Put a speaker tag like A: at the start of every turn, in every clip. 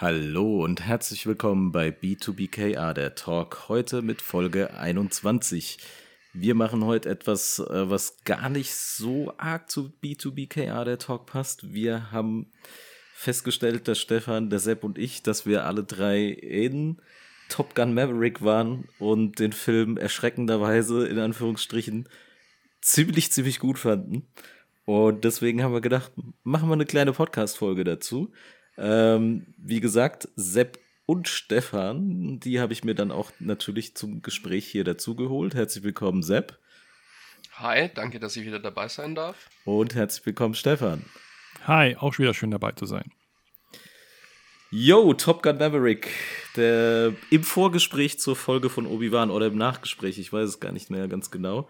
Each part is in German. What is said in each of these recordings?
A: Hallo und herzlich willkommen bei B2BKA, der Talk, heute mit Folge 21. Wir machen heute etwas, äh, was gar nicht so arg zu B2BKA, der Talk passt. Wir haben festgestellt, dass Stefan, der Sepp und ich, dass wir alle drei in Top Gun Maverick waren und den Film erschreckenderweise, in Anführungsstrichen, ziemlich, ziemlich gut fanden. Und deswegen haben wir gedacht, machen wir eine kleine Podcast-Folge dazu. Ähm, wie gesagt, Sepp und Stefan, die habe ich mir dann auch natürlich zum Gespräch hier dazu geholt. Herzlich willkommen, Sepp.
B: Hi, danke, dass ich wieder dabei sein darf.
A: Und herzlich willkommen, Stefan.
C: Hi, auch wieder schön dabei zu sein.
A: Yo, Top Gun Maverick. Der, Im Vorgespräch zur Folge von Obi-Wan oder im Nachgespräch, ich weiß es gar nicht mehr ganz genau,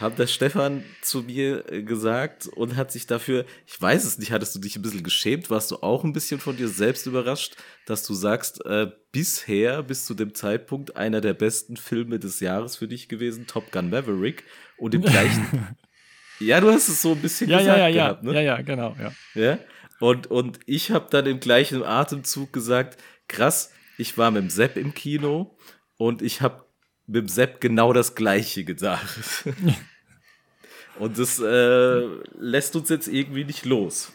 A: hat der Stefan zu mir äh, gesagt und hat sich dafür, ich weiß es nicht, hattest du dich ein bisschen geschämt? Warst du auch ein bisschen von dir selbst überrascht, dass du sagst, äh, bisher bis zu dem Zeitpunkt einer der besten Filme des Jahres für dich gewesen, Top Gun Maverick und im gleichen. ja, du hast es so ein bisschen
C: ja,
A: gesagt
C: ja, ja,
A: gehabt, ne?
C: Ja, ja, genau, ja.
A: Ja. Und, und ich habe dann im gleichen Atemzug gesagt, krass, ich war mit dem Sepp im Kino und ich habe mit dem Sepp genau das Gleiche gedacht. und das äh, lässt uns jetzt irgendwie nicht los,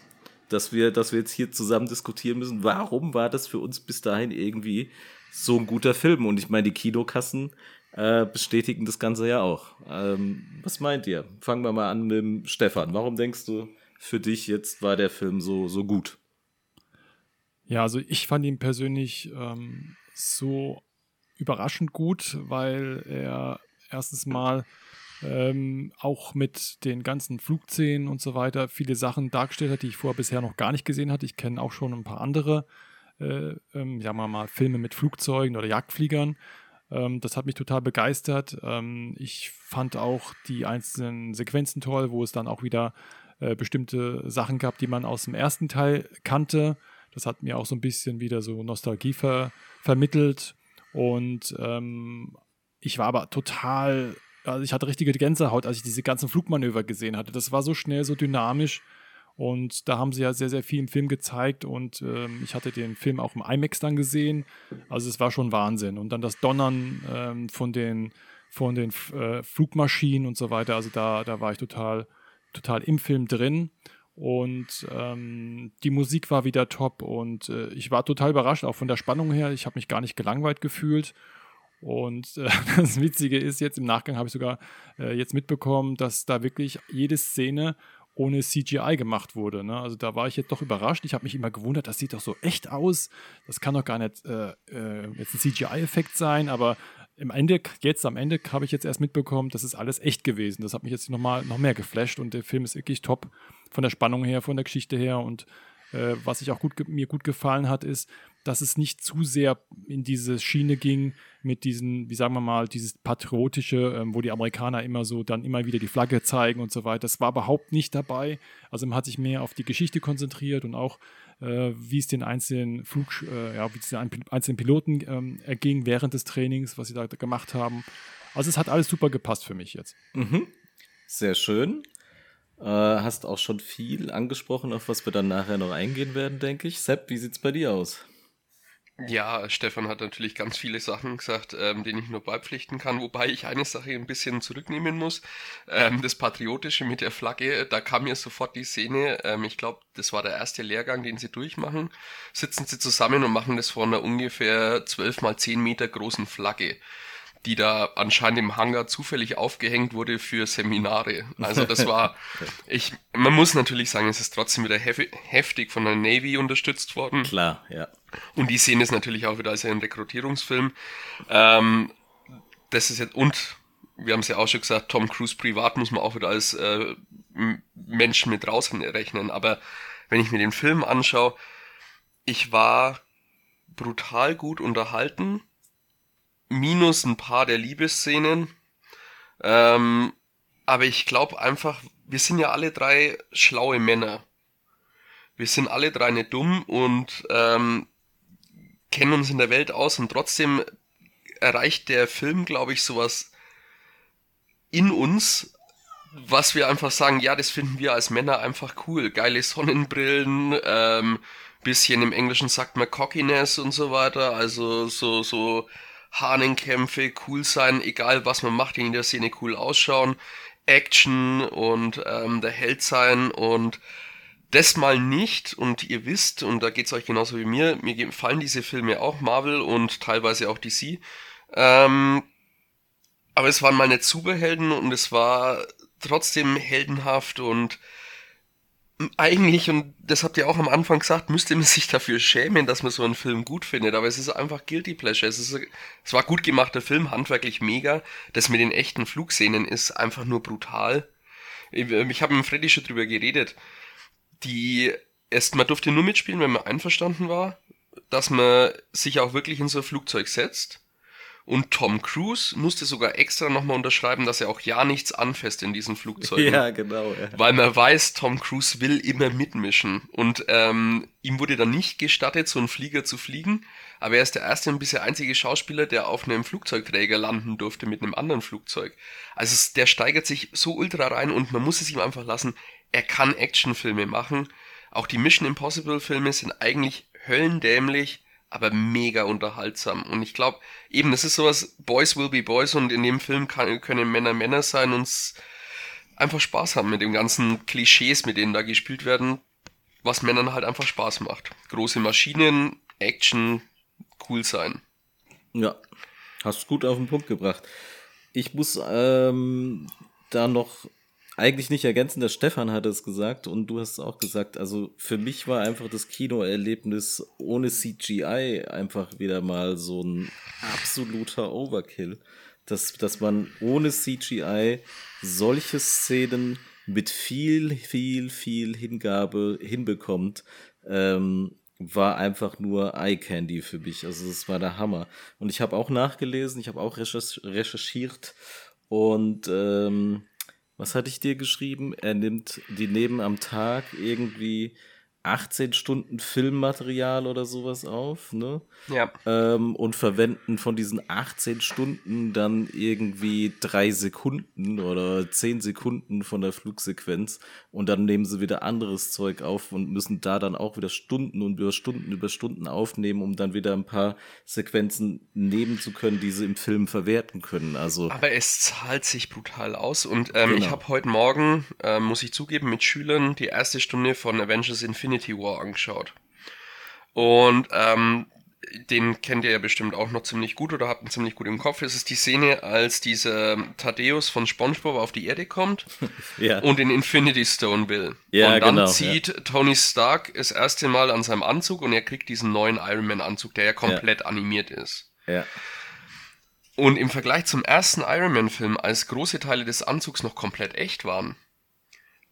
A: dass wir, dass wir jetzt hier zusammen diskutieren müssen, warum war das für uns bis dahin irgendwie so ein guter Film? Und ich meine, die Kinokassen äh, bestätigen das Ganze ja auch. Ähm, was meint ihr? Fangen wir mal an mit dem Stefan. Warum denkst du, für dich jetzt war der Film so, so gut?
C: Ja, also ich fand ihn persönlich ähm, so überraschend gut, weil er erstens mal ähm, auch mit den ganzen Flugszenen und so weiter viele Sachen dargestellt hat, die ich vorher bisher noch gar nicht gesehen hatte. Ich kenne auch schon ein paar andere, äh, ähm, sagen wir mal, Filme mit Flugzeugen oder Jagdfliegern. Ähm, das hat mich total begeistert. Ähm, ich fand auch die einzelnen Sequenzen toll, wo es dann auch wieder äh, bestimmte Sachen gab, die man aus dem ersten Teil kannte. Das hat mir auch so ein bisschen wieder so Nostalgie ver vermittelt. Und ähm, ich war aber total, also ich hatte richtige Gänsehaut, als ich diese ganzen Flugmanöver gesehen hatte. Das war so schnell, so dynamisch. Und da haben sie ja sehr, sehr viel im Film gezeigt und ähm, ich hatte den Film auch im IMAX dann gesehen. Also es war schon Wahnsinn. Und dann das Donnern ähm, von den, von den äh, Flugmaschinen und so weiter. Also da, da war ich total, total im Film drin. Und ähm, die Musik war wieder top und äh, ich war total überrascht, auch von der Spannung her. Ich habe mich gar nicht gelangweilt gefühlt. Und äh, das Witzige ist, jetzt im Nachgang habe ich sogar äh, jetzt mitbekommen, dass da wirklich jede Szene ohne CGI gemacht wurde. Ne? Also da war ich jetzt doch überrascht. Ich habe mich immer gewundert, das sieht doch so echt aus. Das kann doch gar nicht äh, äh jetzt ein CGI-Effekt sein, aber im Ende, jetzt am Ende habe ich jetzt erst mitbekommen, das ist alles echt gewesen. Das hat mich jetzt nochmal noch mehr geflasht und der Film ist wirklich top von der Spannung her, von der Geschichte her und äh, was ich auch gut, mir gut gefallen hat, ist, dass es nicht zu sehr in diese Schiene ging mit diesen, wie sagen wir mal, dieses patriotische, ähm, wo die Amerikaner immer so dann immer wieder die Flagge zeigen und so weiter. Das war überhaupt nicht dabei. Also man hat sich mehr auf die Geschichte konzentriert und auch wie es den einzelnen Flug, äh, ja, wie es den einzelnen Piloten ähm, erging während des Trainings, was sie da gemacht haben. Also es hat alles super gepasst für mich jetzt.
A: Mhm. Sehr schön. Äh, hast auch schon viel angesprochen, auf was wir dann nachher noch eingehen werden, denke ich. Sepp, wie sieht's bei dir aus?
B: Ja, Stefan hat natürlich ganz viele Sachen gesagt, ähm, denen ich nur beipflichten kann, wobei ich eine Sache ein bisschen zurücknehmen muss. Ähm, das Patriotische mit der Flagge, da kam mir sofort die Szene, ähm, ich glaube, das war der erste Lehrgang, den sie durchmachen, sitzen sie zusammen und machen das vor einer ungefähr 12 mal 10 Meter großen Flagge die da anscheinend im Hangar zufällig aufgehängt wurde für Seminare. Also das war, ich, man muss natürlich sagen, es ist trotzdem wieder heftig von der Navy unterstützt worden.
A: Klar, ja.
B: Und die sehen es natürlich auch wieder als einen Rekrutierungsfilm. Ähm, das ist jetzt, und wir haben es ja auch schon gesagt, Tom Cruise privat muss man auch wieder als äh, Mensch mit rausrechnen. Aber wenn ich mir den Film anschaue, ich war brutal gut unterhalten minus ein paar der Liebesszenen. Ähm, aber ich glaube einfach, wir sind ja alle drei schlaue Männer. Wir sind alle drei nicht dumm und ähm, kennen uns in der Welt aus und trotzdem erreicht der Film, glaube ich, sowas in uns, was wir einfach sagen, ja, das finden wir als Männer einfach cool. Geile Sonnenbrillen, ähm, bisschen im Englischen sagt man Cockiness und so weiter, also so, so Hahnenkämpfe, cool sein, egal was man macht, in der Szene cool ausschauen, Action und ähm, der Held sein und das mal nicht. Und ihr wisst, und da geht's euch genauso wie mir, mir gefallen diese Filme auch, Marvel und teilweise auch DC, ähm, aber es waren nicht Superhelden und es war trotzdem heldenhaft und eigentlich, und das habt ihr auch am Anfang gesagt, müsste man sich dafür schämen, dass man so einen Film gut findet. Aber es ist einfach Guilty Pleasure. Es, ist, es war gut gemachter Film, handwerklich mega. Das mit den echten Flugszenen ist einfach nur brutal. Ich, ich habe mit Freddy schon drüber geredet. Die erst, man durfte nur mitspielen, wenn man einverstanden war, dass man sich auch wirklich in so ein Flugzeug setzt und Tom Cruise musste sogar extra nochmal unterschreiben, dass er auch ja nichts anfasst in diesen Flugzeugen.
A: Ja, genau. Ja.
B: Weil man weiß, Tom Cruise will immer mitmischen. Und ähm, ihm wurde dann nicht gestattet, so einen Flieger zu fliegen. Aber er ist der erste und bisher einzige Schauspieler, der auf einem Flugzeugträger landen durfte mit einem anderen Flugzeug. Also der steigert sich so ultra rein und man muss es ihm einfach lassen. Er kann Actionfilme machen. Auch die Mission Impossible Filme sind eigentlich höllendämlich aber mega unterhaltsam. Und ich glaube, eben, das ist sowas, Boys will be Boys und in dem Film kann, können Männer Männer sein und einfach Spaß haben mit den ganzen Klischees, mit denen da gespielt werden, was Männern halt einfach Spaß macht. Große Maschinen, Action, cool sein.
A: Ja, hast gut auf den Punkt gebracht. Ich muss ähm, da noch eigentlich nicht ergänzen, der Stefan hat es gesagt und du hast es auch gesagt. Also für mich war einfach das Kinoerlebnis ohne CGI einfach wieder mal so ein absoluter Overkill. Dass, dass man ohne CGI solche Szenen mit viel, viel, viel Hingabe hinbekommt, ähm, war einfach nur Eye Candy für mich. Also das war der Hammer. Und ich habe auch nachgelesen, ich habe auch recherchiert und ähm, was hatte ich dir geschrieben? Er nimmt, die nehmen am Tag irgendwie 18 Stunden Filmmaterial oder sowas auf, ne?
B: Ja.
A: Ähm, und verwenden von diesen 18 Stunden dann irgendwie drei Sekunden oder 10 Sekunden von der Flugsequenz und dann nehmen sie wieder anderes Zeug auf und müssen da dann auch wieder Stunden und über Stunden über Stunden aufnehmen, um dann wieder ein paar Sequenzen nehmen zu können, die sie im Film verwerten können. Also
B: Aber es zahlt sich brutal aus und ähm, genau. ich habe heute Morgen, äh, muss ich zugeben, mit Schülern die erste Stunde von Avengers Infinity Infinity War angeschaut. Und ähm, den kennt ihr ja bestimmt auch noch ziemlich gut oder habt ihn ziemlich gut im Kopf. Es ist die Szene, als dieser Thaddeus von SpongeBob auf die Erde kommt ja. und den Infinity Stone will.
A: Ja,
B: und dann
A: genau,
B: zieht ja. Tony Stark das erste Mal an seinem Anzug und er kriegt diesen neuen Iron Man Anzug, der ja komplett animiert ist.
A: Ja.
B: Und im Vergleich zum ersten Iron Man Film, als große Teile des Anzugs noch komplett echt waren,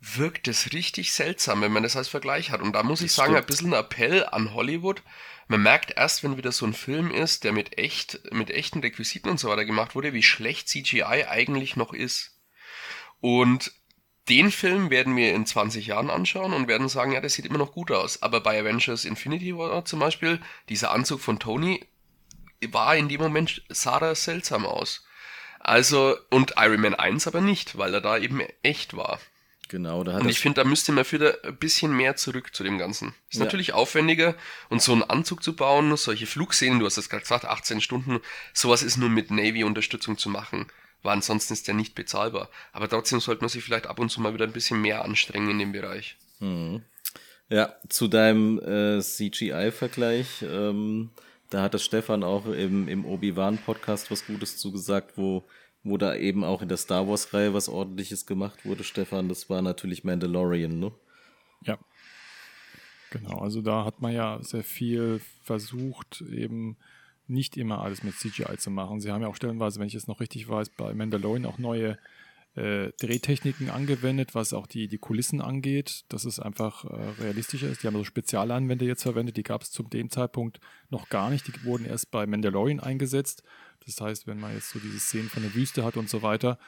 B: wirkt es richtig seltsam, wenn man das als Vergleich hat. Und da muss das ich sagen, stimmt. ein bisschen ein Appell an Hollywood. Man merkt erst, wenn wieder so ein Film ist, der mit echt, mit echten Requisiten und so weiter gemacht wurde, wie schlecht CGI eigentlich noch ist. Und den Film werden wir in 20 Jahren anschauen und werden sagen, ja, das sieht immer noch gut aus. Aber bei Avengers Infinity War zum Beispiel, dieser Anzug von Tony war in dem Moment, sah er seltsam aus. Also, und Iron Man 1 aber nicht, weil er da eben echt war.
A: Genau, da
B: hat Und ich finde, da müsste man wieder ein bisschen mehr zurück zu dem Ganzen. Ist ja. natürlich aufwendiger und so einen Anzug zu bauen, solche Flugszenen, du hast es gerade gesagt, 18 Stunden, sowas ist nur mit Navy-Unterstützung zu machen, weil ansonsten ist der nicht bezahlbar. Aber trotzdem sollte man sich vielleicht ab und zu mal wieder ein bisschen mehr anstrengen in dem Bereich.
A: Hm. Ja, zu deinem äh, CGI-Vergleich, ähm, da hat das Stefan auch im, im Obi-Wan-Podcast was Gutes zugesagt, wo wo da eben auch in der Star Wars-Reihe was ordentliches gemacht wurde, Stefan, das war natürlich Mandalorian, ne?
C: Ja. Genau, also da hat man ja sehr viel versucht, eben nicht immer alles mit CGI zu machen. Sie haben ja auch stellenweise, wenn ich es noch richtig weiß, bei Mandalorian auch neue äh, Drehtechniken angewendet, was auch die, die Kulissen angeht, dass es einfach äh, realistischer ist. Die haben so Spezialanwände jetzt verwendet, die gab es zu dem Zeitpunkt noch gar nicht. Die wurden erst bei Mandalorian eingesetzt. Das heißt, wenn man jetzt so diese Szenen von der Wüste hat und so weiter,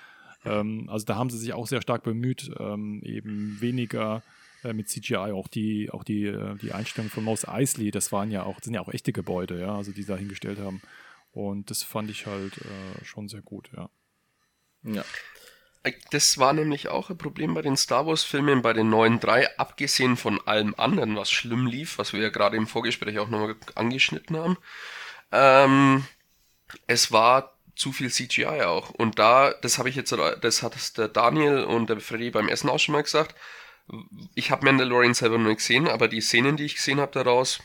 C: ähm, also da haben sie sich auch sehr stark bemüht, ähm, eben weniger äh, mit CGI, auch die, auch die, äh, die Einstellungen von Mos Eisley, das waren ja auch, sind ja auch echte Gebäude, ja, also die da hingestellt haben. Und das fand ich halt äh, schon sehr gut, ja.
A: Ja.
B: Das war nämlich auch ein Problem bei den Star Wars-Filmen, bei den neuen drei, abgesehen von allem anderen, was schlimm lief, was wir ja gerade im Vorgespräch auch nochmal angeschnitten haben. Ähm, es war zu viel CGI auch. Und da, das habe ich jetzt, das hat der Daniel und der Freddy beim Essen auch schon mal gesagt. Ich habe Mandalorian selber nur gesehen, aber die Szenen, die ich gesehen habe daraus,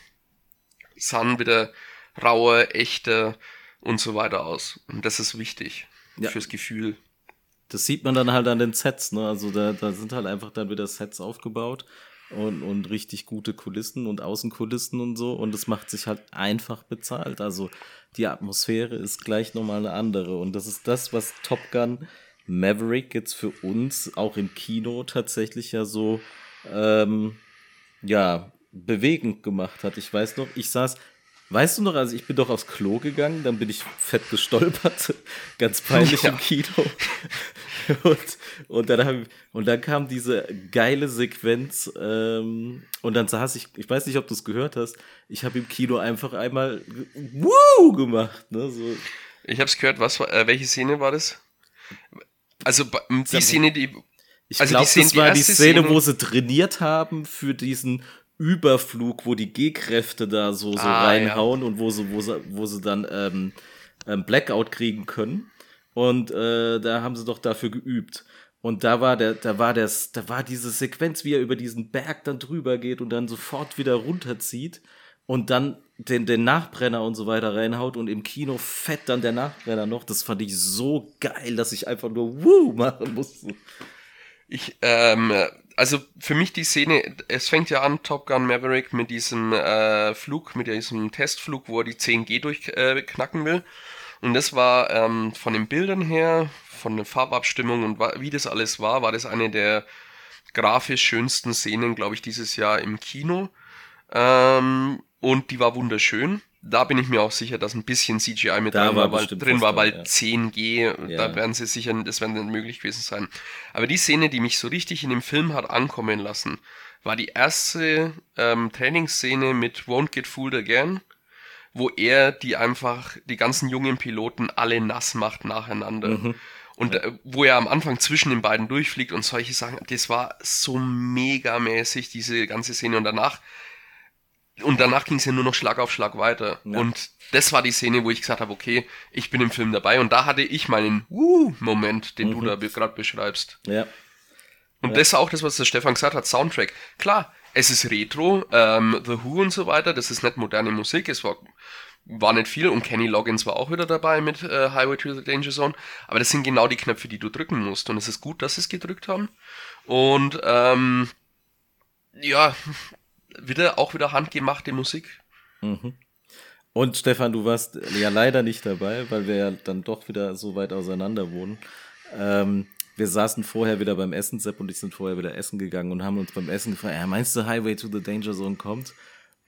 B: sahen wieder rauer, echter und so weiter aus. Und das ist wichtig ja. fürs Gefühl.
A: Das sieht man dann halt an den Sets, ne? Also da, da sind halt einfach dann wieder Sets aufgebaut und, und richtig gute Kulissen und Außenkulissen und so. Und es macht sich halt einfach bezahlt. Also die Atmosphäre ist gleich nochmal eine andere. Und das ist das, was Top Gun Maverick jetzt für uns auch im Kino tatsächlich ja so, ähm, ja, bewegend gemacht hat. Ich weiß noch, ich saß, weißt du noch, also ich bin doch aufs Klo gegangen, dann bin ich fett gestolpert, ganz peinlich ja. im Kino. Und, und, dann hab, und dann kam diese geile Sequenz ähm, und dann saß ich, ich weiß nicht, ob du es gehört hast, ich habe im Kino einfach einmal Woo gemacht. Ne, so.
B: Ich habe es gehört, was, äh, welche Szene war das? Also die Szene, die...
A: Ich also glaube, das war die Szene, Szene, wo sie trainiert haben für diesen Überflug, wo die G-Kräfte da so, so ah, reinhauen ja. und wo sie, wo sie, wo sie dann ähm, ähm, Blackout kriegen können. Und äh, da haben sie doch dafür geübt. Und da war der, da war das, da war diese Sequenz, wie er über diesen Berg dann drüber geht und dann sofort wieder runterzieht und dann den, den Nachbrenner und so weiter reinhaut und im Kino fett dann der Nachbrenner noch. Das fand ich so geil, dass ich einfach nur Woo machen musste.
B: Ich, ähm, also für mich die Szene, es fängt ja an, Top Gun Maverick mit diesem äh, Flug, mit diesem Testflug, wo er die 10G durchknacken äh, will. Und das war ähm, von den Bildern her, von der Farbabstimmung und wie das alles war, war das eine der grafisch schönsten Szenen, glaube ich, dieses Jahr im Kino. Ähm, und die war wunderschön. Da bin ich mir auch sicher, dass ein bisschen CGI mit drin war, weil, drin war, weil ja. 10G, ja. da werden sie sicher, das werden dann möglich gewesen sein. Aber die Szene, die mich so richtig in dem Film hat ankommen lassen, war die erste ähm, Trainingsszene mit Won't Get Fooled Again wo er die einfach, die ganzen jungen Piloten alle nass macht nacheinander. Mhm. Und ja. Äh, wo er am Anfang zwischen den beiden durchfliegt und solche Sachen, das war so megamäßig, diese ganze Szene. Und danach, und danach ging es ja nur noch Schlag auf Schlag weiter. Ja. Und das war die Szene, wo ich gesagt habe, okay, ich bin im Film dabei. Und da hatte ich meinen Woo-Moment, den mhm. du da gerade beschreibst.
A: Ja.
B: Und ja. das ist auch das, was der Stefan gesagt hat, Soundtrack. Klar, es ist Retro, ähm, The Who und so weiter, das ist nicht moderne Musik, es war, war nicht viel und Kenny Loggins war auch wieder dabei mit äh, Highway to the Danger Zone, aber das sind genau die Knöpfe, die du drücken musst und es ist gut, dass sie es gedrückt haben und ähm, ja, wieder auch wieder handgemachte Musik.
A: Mhm. Und Stefan, du warst ja leider nicht dabei, weil wir ja dann doch wieder so weit auseinander wohnen. Ähm, wir saßen vorher wieder beim Essen, Sepp und ich sind vorher wieder essen gegangen und haben uns beim Essen gefragt, ja, meinst du Highway to the Danger Zone kommt?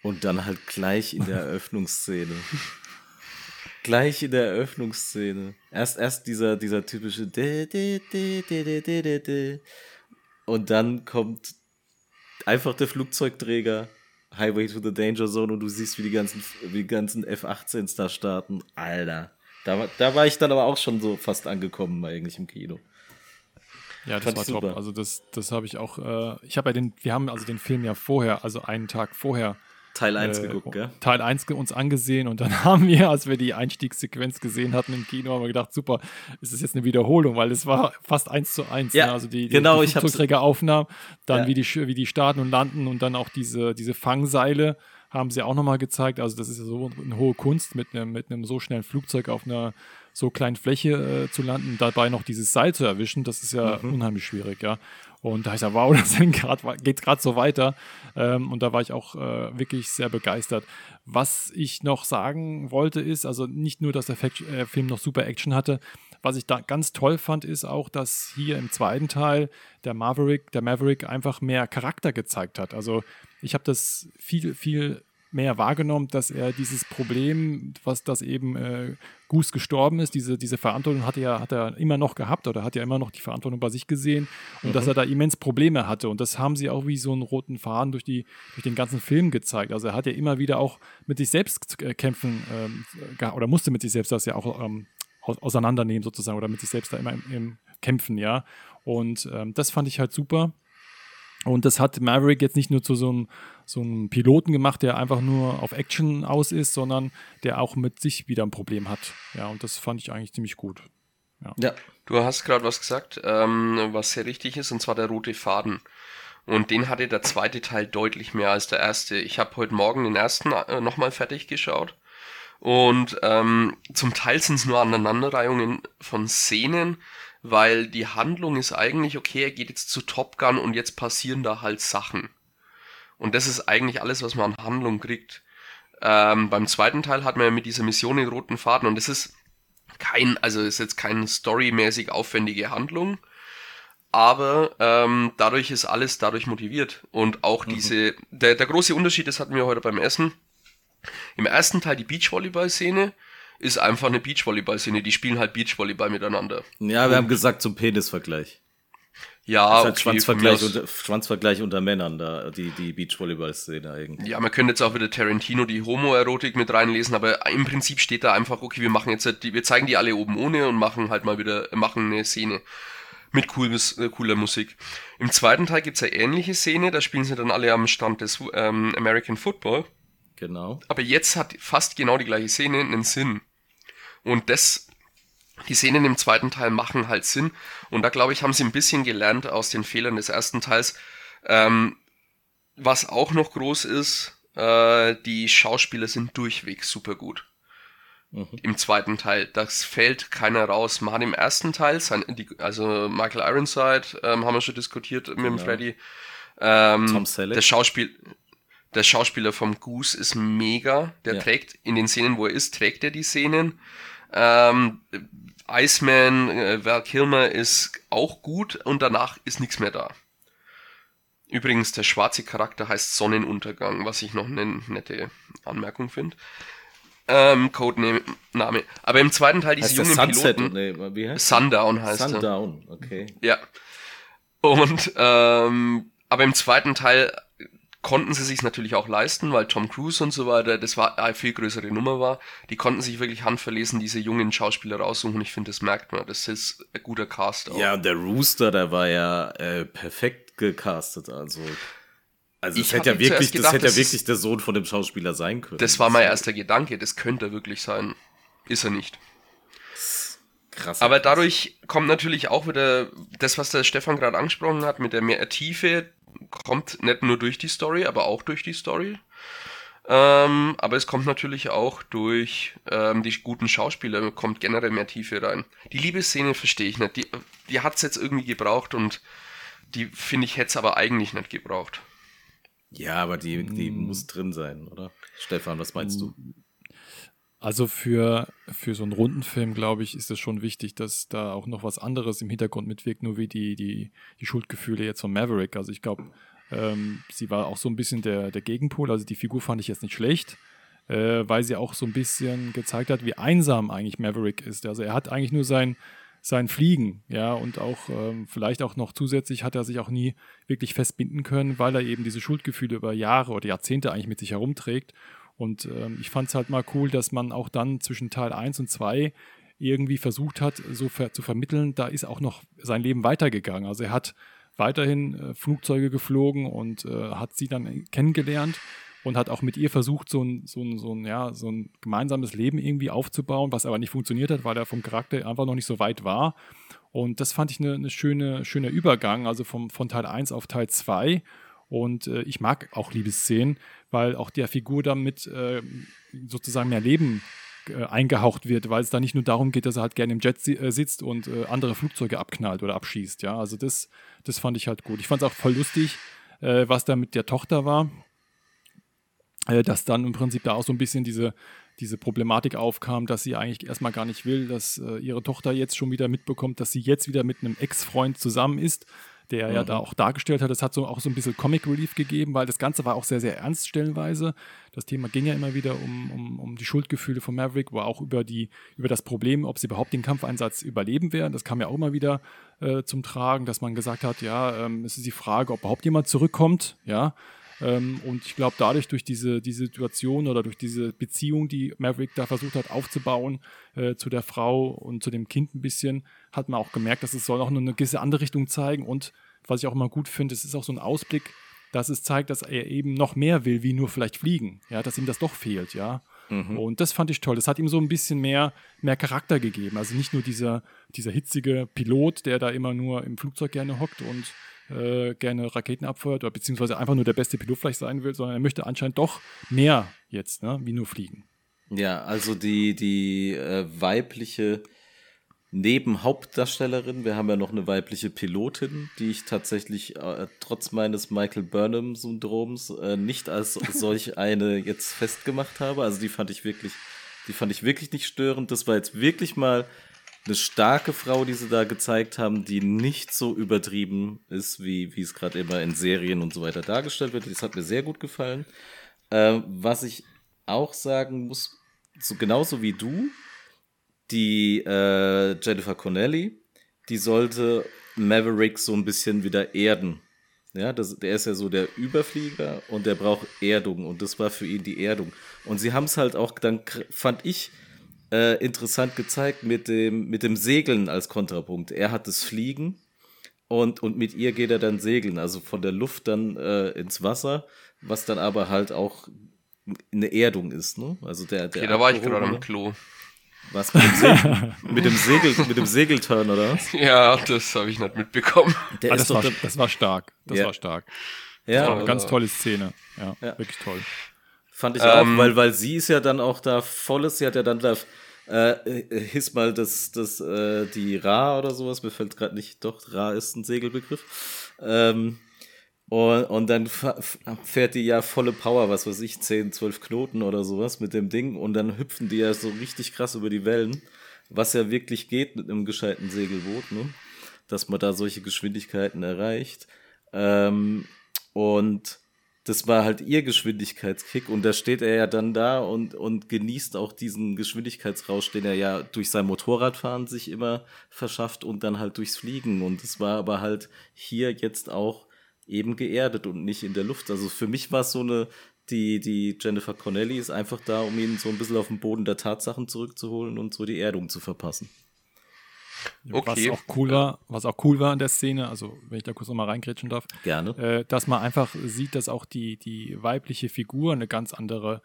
A: Und dann halt gleich in der Eröffnungsszene. gleich in der Eröffnungsszene. Erst, erst dieser, dieser typische und dann kommt einfach der Flugzeugträger Highway to the Danger Zone und du siehst, wie die ganzen, wie die ganzen F-18s da starten. Alter. Da, da war ich dann aber auch schon so fast angekommen eigentlich im Kino.
C: Ja, das war top. Also das, das habe ich auch, äh, ich habe ja den, wir haben also den Film ja vorher, also einen Tag vorher
A: Teil 1 äh, geguckt, gell?
C: Teil 1 uns angesehen und dann haben wir, als wir die Einstiegssequenz gesehen hatten im Kino, haben wir gedacht, super, ist das jetzt eine Wiederholung, weil es war fast eins zu eins.
A: Ja,
C: ne? Also die,
A: die, genau,
C: die Flugzeugträgeraufnahmen, dann ja. wie, die, wie die starten und landen und dann auch diese, diese Fangseile haben sie auch nochmal gezeigt. Also das ist ja so eine hohe Kunst, mit einem, mit einem so schnellen Flugzeug auf einer so kleinen Fläche äh, zu landen, dabei noch dieses Seil zu erwischen, das ist ja mhm. unheimlich schwierig, ja. Und da ist ja, wow, das geht gerade so weiter. Ähm, und da war ich auch äh, wirklich sehr begeistert. Was ich noch sagen wollte, ist, also nicht nur, dass der Fact äh, Film noch super Action hatte, was ich da ganz toll fand, ist auch, dass hier im zweiten Teil der Maverick, der Maverick einfach mehr Charakter gezeigt hat. Also ich habe das viel, viel mehr wahrgenommen, dass er dieses Problem, was das eben äh, Goose gestorben ist, diese, diese Verantwortung hat er, hat er immer noch gehabt oder hat ja immer noch die Verantwortung bei sich gesehen und mhm. dass er da immens Probleme hatte. Und das haben sie auch wie so einen roten Faden durch, die, durch den ganzen Film gezeigt. Also er hat ja immer wieder auch mit sich selbst äh, kämpfen ähm, oder musste mit sich selbst das ja auch ähm, auseinandernehmen sozusagen oder mit sich selbst da immer im, im kämpfen, ja. Und ähm, das fand ich halt super. Und das hat Maverick jetzt nicht nur zu so einem, so einem Piloten gemacht, der einfach nur auf Action aus ist, sondern der auch mit sich wieder ein Problem hat. Ja, und das fand ich eigentlich ziemlich gut.
B: Ja. ja. Du hast gerade was gesagt, ähm, was sehr richtig ist, und zwar der rote Faden. Und den hatte der zweite Teil deutlich mehr als der erste. Ich habe heute Morgen den ersten äh, nochmal fertig geschaut. Und ähm, zum Teil sind es nur Aneinanderreihungen von Szenen, weil die Handlung ist eigentlich, okay, er geht jetzt zu Top Gun und jetzt passieren da halt Sachen. Und das ist eigentlich alles, was man an Handlung kriegt. Ähm, beim zweiten Teil hat man ja mit dieser Mission den roten Faden und das ist kein, also ist jetzt keine storymäßig aufwendige Handlung, aber ähm, dadurch ist alles dadurch motiviert. Und auch mhm. diese, der, der große Unterschied, das hatten wir heute beim Essen. Im ersten Teil die Beachvolleyball-Szene, ist einfach eine Beachvolleyball-Szene. Die spielen halt Beachvolleyball miteinander.
A: Ja, wir haben gesagt zum Penisvergleich.
B: Ja,
A: das ist halt okay, Schwanzvergleich, unter, Schwanzvergleich unter Männern da, die, die Beachvolleyball-Szene eigentlich.
B: Ja, man könnte jetzt auch wieder Tarantino die Homoerotik mit reinlesen, aber im Prinzip steht da einfach, okay, wir machen jetzt, halt wir zeigen die alle oben ohne und machen halt mal wieder, machen eine Szene mit cooles, äh, cooler Musik. Im zweiten Teil gibt's eine ähnliche Szene, da spielen sie dann alle am Stand des ähm, American Football.
A: Genau.
B: Aber jetzt hat fast genau die gleiche Szene einen Sinn. Und das, die Szenen im zweiten Teil machen halt Sinn. Und da glaube ich, haben sie ein bisschen gelernt aus den Fehlern des ersten Teils. Ähm, was auch noch groß ist, äh, die Schauspieler sind durchweg super gut. Mhm. Im zweiten Teil. Das fällt keiner raus. Man hat im ersten Teil, sein, die, also Michael Ironside, ähm, haben wir schon diskutiert mit genau. dem Freddy. Ähm, Tom Selleck. Der Schauspiel, der Schauspieler vom Goose ist mega. Der ja. trägt in den Szenen, wo er ist, trägt er die Szenen. Ähm, Iceman, äh, Val Kilmer ist auch gut und danach ist nichts mehr da. Übrigens, der schwarze Charakter heißt Sonnenuntergang, was ich noch eine nette Anmerkung finde. Ähm, Codename. Aber im zweiten Teil diese jungen Sunset, Piloten. Nee, wie heißt Sundown heißt
A: Sundown, er. okay.
B: Ja. Und ähm, aber im zweiten Teil konnten sie sich natürlich auch leisten, weil Tom Cruise und so weiter, das war eine viel größere Nummer war. Die konnten sich wirklich handverlesen, diese jungen Schauspieler raussuchen. Ich finde, das merkt man. Das ist ein guter Cast
A: auch. Ja, und der Rooster, der war ja äh, perfekt gecastet. Also, also das hätte ja wirklich, gedacht, das hätte ja wirklich der Sohn von dem Schauspieler sein können.
B: Das war mein erster Gedanke. Das könnte er wirklich sein. Ist er nicht. Krass. Aber dadurch kommt natürlich auch wieder das, was der Stefan gerade angesprochen hat, mit der mehr Tiefe, kommt nicht nur durch die Story, aber auch durch die Story. Ähm, aber es kommt natürlich auch durch ähm, die guten Schauspieler, kommt generell mehr Tiefe rein. Die Liebesszene verstehe ich nicht. Die, die hat es jetzt irgendwie gebraucht und die, finde ich, hätte es aber eigentlich nicht gebraucht.
A: Ja, aber die, die mm. muss drin sein, oder? Stefan, was meinst du?
C: Also für, für so einen Rundenfilm, glaube ich, ist es schon wichtig, dass da auch noch was anderes im Hintergrund mitwirkt, nur wie die, die, die Schuldgefühle jetzt von Maverick. Also ich glaube, ähm, sie war auch so ein bisschen der, der Gegenpol. Also die Figur fand ich jetzt nicht schlecht, äh, weil sie auch so ein bisschen gezeigt hat, wie einsam eigentlich Maverick ist. Also er hat eigentlich nur sein, sein Fliegen, ja, und auch ähm, vielleicht auch noch zusätzlich hat er sich auch nie wirklich festbinden können, weil er eben diese Schuldgefühle über Jahre oder Jahrzehnte eigentlich mit sich herumträgt und ähm, ich fand es halt mal cool, dass man auch dann zwischen Teil 1 und 2 irgendwie versucht hat, so ver zu vermitteln, da ist auch noch sein Leben weitergegangen. Also er hat weiterhin äh, Flugzeuge geflogen und äh, hat sie dann kennengelernt und hat auch mit ihr versucht, so ein, so, ein, so, ein, ja, so ein gemeinsames Leben irgendwie aufzubauen, was aber nicht funktioniert hat, weil er vom Charakter einfach noch nicht so weit war. Und das fand ich eine, eine schöne, schöner Übergang, also vom, von Teil 1 auf Teil 2. Und äh, ich mag auch Liebesszenen, weil auch der Figur damit äh, sozusagen mehr Leben äh, eingehaucht wird, weil es da nicht nur darum geht, dass er halt gerne im Jet si äh, sitzt und äh, andere Flugzeuge abknallt oder abschießt. Ja, also das, das fand ich halt gut. Ich fand es auch voll lustig, äh, was da mit der Tochter war. dass dann im Prinzip da auch so ein bisschen diese, diese Problematik aufkam, dass sie eigentlich erstmal gar nicht will, dass ihre Tochter jetzt schon wieder mitbekommt, dass sie jetzt wieder mit einem Ex-Freund zusammen ist der mhm. ja da auch dargestellt hat. Das hat so auch so ein bisschen Comic Relief gegeben, weil das Ganze war auch sehr, sehr ernst stellenweise. Das Thema ging ja immer wieder um, um, um die Schuldgefühle von Maverick, aber auch über, die, über das Problem, ob sie überhaupt den Kampfeinsatz überleben werden. Das kam ja auch immer wieder äh, zum Tragen, dass man gesagt hat, ja, ähm, es ist die Frage, ob überhaupt jemand zurückkommt, ja. Ähm, und ich glaube, dadurch, durch diese, diese Situation oder durch diese Beziehung, die Maverick da versucht hat aufzubauen äh, zu der Frau und zu dem Kind ein bisschen, hat man auch gemerkt, dass es soll auch nur eine gewisse andere Richtung zeigen. Und was ich auch immer gut finde, es ist auch so ein Ausblick, dass es zeigt, dass er eben noch mehr will, wie nur vielleicht fliegen. Ja, dass ihm das doch fehlt, ja. Mhm. Und das fand ich toll. Das hat ihm so ein bisschen mehr, mehr Charakter gegeben. Also nicht nur dieser, dieser hitzige Pilot, der da immer nur im Flugzeug gerne hockt und äh, gerne Raketen abfeuert oder beziehungsweise einfach nur der beste Pilot vielleicht sein will, sondern er möchte anscheinend doch mehr jetzt, ne, wie nur fliegen.
A: Ja, also die, die äh, weibliche Nebenhauptdarstellerin, wir haben ja noch eine weibliche Pilotin, die ich tatsächlich äh, trotz meines Michael Burnham-Syndroms äh, nicht als solch eine jetzt festgemacht habe. Also die fand ich wirklich, die fand ich wirklich nicht störend. Das war jetzt wirklich mal eine starke Frau, die sie da gezeigt haben, die nicht so übertrieben ist, wie, wie es gerade immer in Serien und so weiter dargestellt wird. Das hat mir sehr gut gefallen. Äh, was ich auch sagen muss, so genauso wie du, die äh, Jennifer Connelly, die sollte Maverick so ein bisschen wieder erden. Ja, das, der ist ja so der Überflieger und der braucht Erdung und das war für ihn die Erdung. Und sie haben es halt auch dann, fand ich, äh, interessant gezeigt mit dem, mit dem Segeln als Kontrapunkt. Er hat das Fliegen und, und mit ihr geht er dann segeln, also von der Luft dann äh, ins Wasser, was dann aber halt auch eine Erdung ist, ne? Also der, der
B: okay, da war ich gerade am Klo.
A: Was mit dem, Segel, mit dem Segel, mit dem Segelturn, oder was?
B: Ja, das habe ich nicht mitbekommen.
C: Ah, das, war, das, war, stark. Das ja. war stark. Das ja, war eine ganz tolle Szene. Ja, ja, wirklich toll.
A: Fand ich ähm, auch, weil, weil sie ist ja dann auch da volles, sie hat ja dann da äh, hieß mal das, das, äh, die Ra oder sowas, mir fällt gerade nicht, doch, Ra ist ein Segelbegriff. Ähm, und, und dann fährt die ja volle Power, was weiß ich, 10, 12 Knoten oder sowas mit dem Ding und dann hüpfen die ja so richtig krass über die Wellen, was ja wirklich geht mit einem gescheiten Segelboot, ne? dass man da solche Geschwindigkeiten erreicht. Ähm, und das war halt ihr Geschwindigkeitskick und da steht er ja dann da und, und genießt auch diesen Geschwindigkeitsrausch, den er ja durch sein Motorradfahren sich immer verschafft und dann halt durchs Fliegen. Und es war aber halt hier jetzt auch eben geerdet und nicht in der Luft. Also für mich war es so eine, die, die Jennifer Connelly ist einfach da, um ihn so ein bisschen auf den Boden der Tatsachen zurückzuholen und so die Erdung zu verpassen.
C: Okay. Was auch cool war, was auch cool war in der Szene, also wenn ich da kurz nochmal reingrätschen darf,
A: Gerne.
C: Äh, dass man einfach sieht, dass auch die, die weibliche Figur eine ganz andere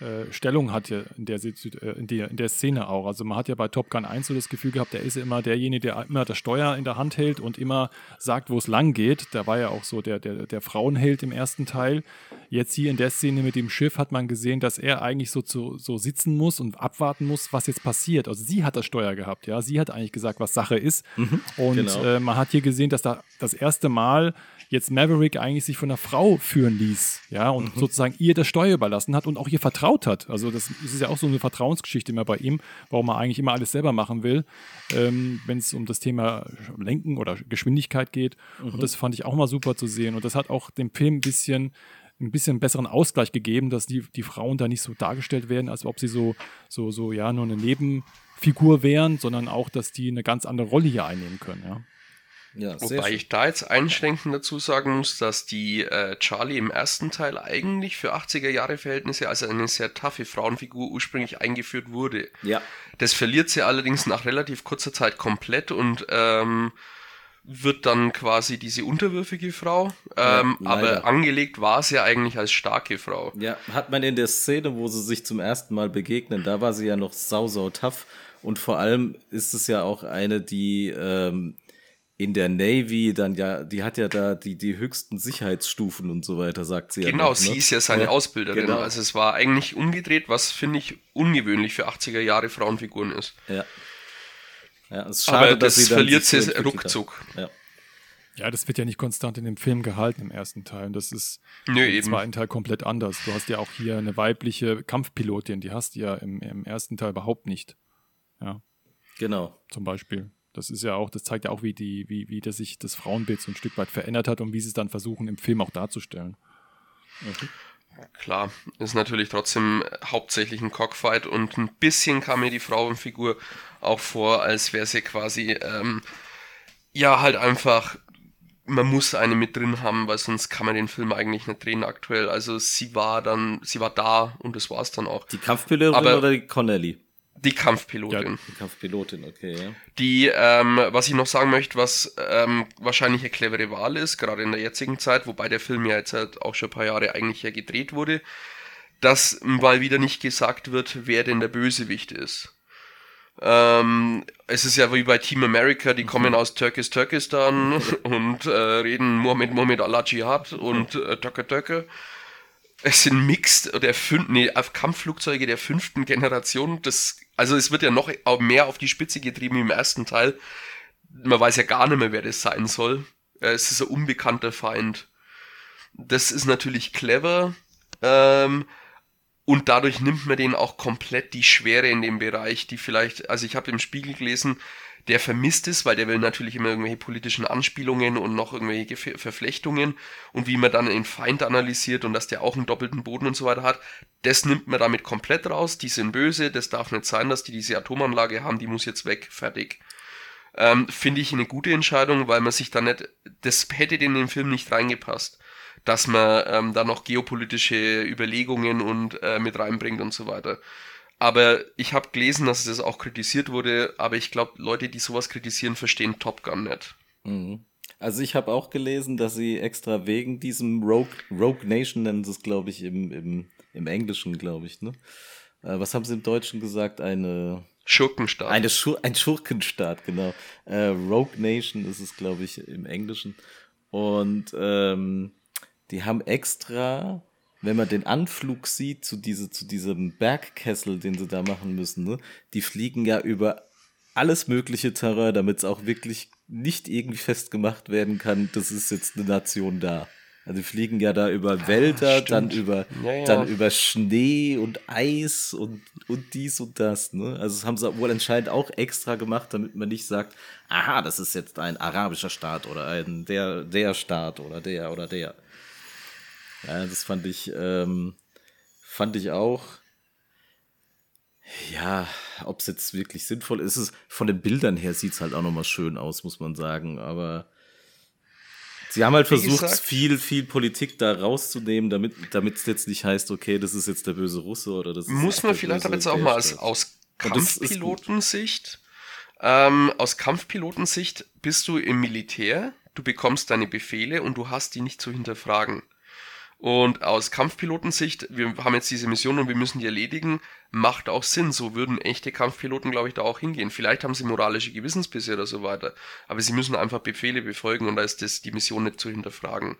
C: äh, Stellung hat ja in der, äh, in, der, in der Szene auch. Also man hat ja bei Top Gun 1 so das Gefühl gehabt, der ist ja immer derjenige, der immer das Steuer in der Hand hält und immer sagt, wo es lang geht. Da war ja auch so der, der, der Frauenheld im ersten Teil. Jetzt hier in der Szene mit dem Schiff hat man gesehen, dass er eigentlich so, zu, so sitzen muss und abwarten muss, was jetzt passiert. Also sie hat das Steuer gehabt, ja. Sie hat eigentlich gesagt, was Sache ist. Mhm, und genau. äh, man hat hier gesehen, dass da das erste Mal jetzt Maverick eigentlich sich von einer Frau führen ließ, ja, und mhm. sozusagen ihr das Steuer überlassen hat und auch ihr vertraut hat. Also das ist ja auch so eine Vertrauensgeschichte immer bei ihm, warum er eigentlich immer alles selber machen will, ähm, wenn es um das Thema Lenken oder Geschwindigkeit geht. Mhm. Und das fand ich auch mal super zu sehen. Und das hat auch dem Film ein bisschen ein bisschen besseren Ausgleich gegeben, dass die, die Frauen da nicht so dargestellt werden, als ob sie so, so, so, ja, nur eine Nebenfigur wären, sondern auch, dass die eine ganz andere Rolle hier einnehmen können, ja.
B: Ja, Wobei ich da jetzt einschränkend dazu sagen muss, dass die äh, Charlie im ersten Teil eigentlich für 80er Jahre Verhältnisse als eine sehr taffe Frauenfigur ursprünglich eingeführt wurde.
A: Ja.
B: Das verliert sie allerdings nach relativ kurzer Zeit komplett und ähm, wird dann quasi diese unterwürfige Frau. Ähm, ja, aber angelegt war sie ja eigentlich als starke Frau.
A: Ja, hat man in der Szene, wo sie sich zum ersten Mal begegnen, da war sie ja noch sau, sau tough. Und vor allem ist es ja auch eine, die ähm, in der Navy dann ja, die hat ja da die, die höchsten Sicherheitsstufen und so weiter, sagt sie
B: genau,
A: ja.
B: Genau, sie ist ja seine ja, Ausbilderin. Genau. Also es war eigentlich umgedreht, was finde ich ungewöhnlich für 80er Jahre Frauenfiguren ist.
A: Ja. Ja,
B: es ist schade, Aber das dass sie verliert sie ruckzuck.
C: Ja. ja, das wird ja nicht konstant in dem Film gehalten im ersten Teil. Und das ist
B: Nö,
C: im zweiten Teil komplett anders. Du hast ja auch hier eine weibliche Kampfpilotin, die hast du ja im, im ersten Teil überhaupt nicht. Ja.
A: Genau.
C: Zum Beispiel. Das ist ja auch, das zeigt ja auch, wie die, wie, wie das sich das Frauenbild so ein Stück weit verändert hat und wie sie es dann versuchen, im Film auch darzustellen.
B: Okay. Klar, ist natürlich trotzdem hauptsächlich ein Cockfight und ein bisschen kam mir die Frauenfigur auch vor, als wäre sie quasi, ähm, ja, halt einfach man muss eine mit drin haben, weil sonst kann man den Film eigentlich nicht drehen aktuell. Also sie war dann, sie war da und das war es dann auch.
A: Die Kampfpilotin oder die Connelly?
B: Die Kampfpilotin. Ja,
A: die Kampfpilotin, okay, ja.
B: Die, ähm, was ich noch sagen möchte, was ähm, wahrscheinlich eine clevere Wahl ist, gerade in der jetzigen Zeit, wobei der Film ja jetzt halt auch schon ein paar Jahre eigentlich ja gedreht wurde, dass mal wieder nicht gesagt wird, wer denn der Bösewicht ist. Ähm, es ist ja wie bei Team America, die kommen aus Türkis Türkistan und äh, reden Mohammed Mohammed Allah Jihad und äh, Töcke Töcke. Es sind Mixed der fünf, nee, Kampfflugzeuge der fünften Generation. Das, also es wird ja noch mehr auf die Spitze getrieben im ersten Teil. Man weiß ja gar nicht mehr, wer das sein soll. Äh, es ist ein unbekannter Feind. Das ist natürlich clever. Ähm, und dadurch nimmt man denen auch komplett die Schwere in dem Bereich, die vielleicht, also ich habe im Spiegel gelesen, der vermisst es, weil der will natürlich immer irgendwelche politischen Anspielungen und noch irgendwelche Verflechtungen und wie man dann den Feind analysiert und dass der auch einen doppelten Boden und so weiter hat, das nimmt man damit komplett raus. Die sind böse, das darf nicht sein, dass die diese Atomanlage haben, die muss jetzt weg, fertig. Ähm, Finde ich eine gute Entscheidung, weil man sich da nicht, das hätte in den Film nicht reingepasst dass man ähm, da noch geopolitische Überlegungen und äh, mit reinbringt und so weiter. Aber ich habe gelesen, dass es auch kritisiert wurde, aber ich glaube, Leute, die sowas kritisieren, verstehen Top Gun nicht.
A: Mhm. Also ich habe auch gelesen, dass sie extra wegen diesem Rogue, Rogue Nation nennen sie es, glaube ich, im, im, im Englischen, glaube ich, ne? Äh, was haben sie im Deutschen gesagt? Eine
B: Schurkenstaat.
A: Eine Schur ein Schurkenstaat, genau. Äh, Rogue Nation ist es, glaube ich, im Englischen. Und ähm, die haben extra, wenn man den Anflug sieht zu, diese, zu diesem Bergkessel, den sie da machen müssen, ne, die fliegen ja über alles mögliche Terrain, damit es auch wirklich nicht irgendwie festgemacht werden kann, das ist jetzt eine Nation da. Also die fliegen ja da über ah, Wälder, ah, dann über ja, ja. dann über Schnee und Eis und und dies und das. Ne? Also das haben sie wohl anscheinend auch extra gemacht, damit man nicht sagt, aha, das ist jetzt ein arabischer Staat oder ein der der Staat oder der oder der. Ja, das fand ich, ähm, fand ich auch. Ja, ob es jetzt wirklich sinnvoll ist, ist von den Bildern her sieht es halt auch nochmal schön aus, muss man sagen. Aber sie haben halt versucht, gesagt, viel, viel Politik da rauszunehmen, damit es jetzt nicht heißt, okay, das ist jetzt der böse Russe oder das
B: Muss man vielleicht aber jetzt auch mal als, aus Kampfpilotensicht, ähm, aus Kampfpilotensicht bist du im Militär, du bekommst deine Befehle und du hast die nicht zu hinterfragen. Und aus Kampfpilotensicht, wir haben jetzt diese Mission und wir müssen die erledigen, macht auch Sinn. So würden echte Kampfpiloten, glaube ich, da auch hingehen. Vielleicht haben sie moralische Gewissensbisse oder so weiter, aber sie müssen einfach Befehle befolgen und da ist das die Mission nicht zu hinterfragen.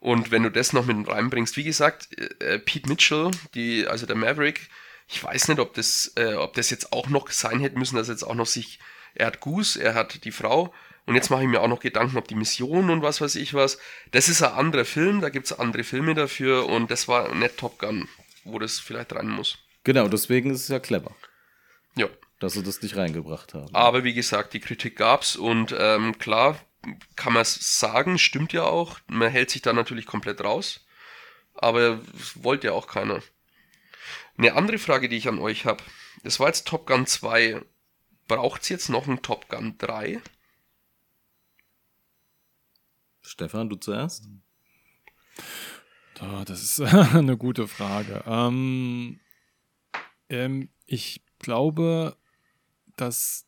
B: Und wenn du das noch mit reinbringst, wie gesagt, äh, äh, Pete Mitchell, die, also der Maverick, ich weiß nicht, ob das, äh, ob das jetzt auch noch sein hätte müssen, dass jetzt auch noch sich, er hat Goose, er hat die Frau, und jetzt mache ich mir auch noch Gedanken, ob die Mission und was weiß ich was. Das ist ein anderer Film, da gibt es andere Filme dafür und das war nicht Top Gun, wo das vielleicht rein muss.
A: Genau, deswegen ist es ja clever.
B: Ja.
A: Dass sie das nicht reingebracht haben.
B: Aber wie gesagt, die Kritik gab's und ähm, klar kann man sagen, stimmt ja auch. Man hält sich da natürlich komplett raus. Aber wollte ja auch keiner. Eine andere Frage, die ich an euch habe. Das war jetzt Top Gun 2. Braucht es jetzt noch einen Top Gun 3?
A: Stefan, du zuerst?
C: Das ist eine gute Frage. Ähm, ähm, ich glaube, dass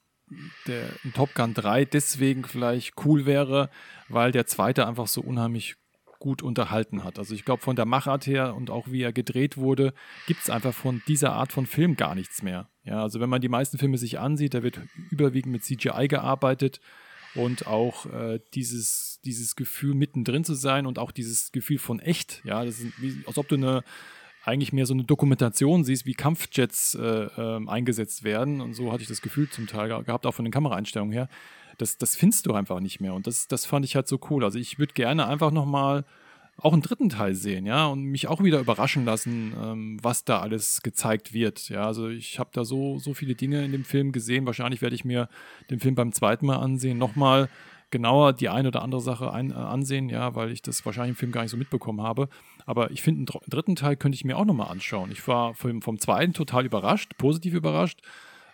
C: der Top Gun 3 deswegen vielleicht cool wäre, weil der zweite einfach so unheimlich gut unterhalten hat. Also ich glaube, von der Machart her und auch wie er gedreht wurde, gibt es einfach von dieser Art von Film gar nichts mehr. Ja, also wenn man die meisten Filme sich ansieht, da wird überwiegend mit CGI gearbeitet und auch äh, dieses, dieses Gefühl mittendrin zu sein und auch dieses Gefühl von echt, ja, das ist wie, als ob du eine eigentlich mehr so eine Dokumentation siehst, wie Kampfjets äh, äh, eingesetzt werden und so hatte ich das Gefühl zum Teil gehabt, auch von den Kameraeinstellungen her. Das, das findest du einfach nicht mehr und das, das fand ich halt so cool. Also ich würde gerne einfach nochmal auch einen dritten Teil sehen, ja, und mich auch wieder überraschen lassen, ähm, was da alles gezeigt wird. Ja, also ich habe da so, so viele Dinge in dem Film gesehen. Wahrscheinlich werde ich mir den Film beim zweiten Mal ansehen, nochmal genauer die eine oder andere Sache ein, äh, ansehen, ja, weil ich das wahrscheinlich im Film gar nicht so mitbekommen habe. Aber ich finde, einen dritten Teil könnte ich mir auch nochmal anschauen. Ich war vom, vom zweiten total überrascht, positiv überrascht.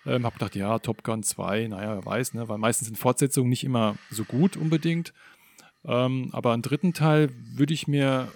C: Ähm, habe gedacht, ja, Top Gun 2, naja, wer weiß, ne, weil meistens sind Fortsetzungen nicht immer so gut unbedingt. Ähm, aber einen dritten Teil würde ich mir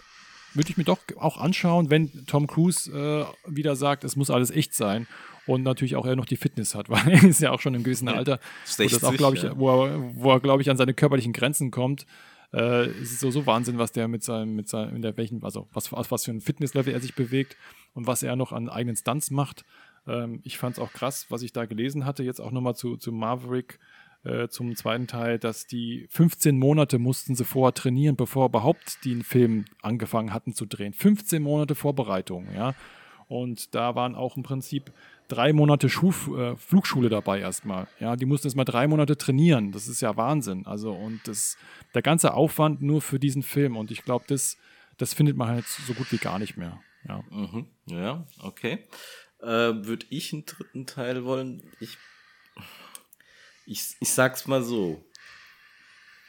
C: würde ich mir doch auch anschauen, wenn Tom Cruise äh, wieder sagt, es muss alles echt sein und natürlich auch er noch die Fitness hat, weil er ist ja auch schon im gewissen Alter, 60, wo, das auch, ich, ja. wo er, wo er glaube ich, an seine körperlichen Grenzen kommt. Äh, es ist so, so Wahnsinn, was der mit seinem, mit seinem, in der welchen, also was, was für ein Fitnesslevel er sich bewegt und was er noch an eigenen Stunts macht. Ähm, ich fand es auch krass, was ich da gelesen hatte, jetzt auch nochmal zu, zu Maverick, äh, zum zweiten Teil, dass die 15 Monate mussten sie vorher trainieren, bevor überhaupt den Film angefangen hatten zu drehen. 15 Monate Vorbereitung, ja. Und da waren auch im Prinzip drei Monate Schuf, äh, Flugschule dabei erstmal. Ja, die mussten erstmal drei Monate trainieren. Das ist ja Wahnsinn. Also, und das, der ganze Aufwand nur für diesen Film. Und ich glaube, das, das findet man halt so gut wie gar nicht mehr. Ja,
A: mhm. ja okay. Äh, Würde ich einen dritten Teil wollen? Ich ich, ich sag's mal so.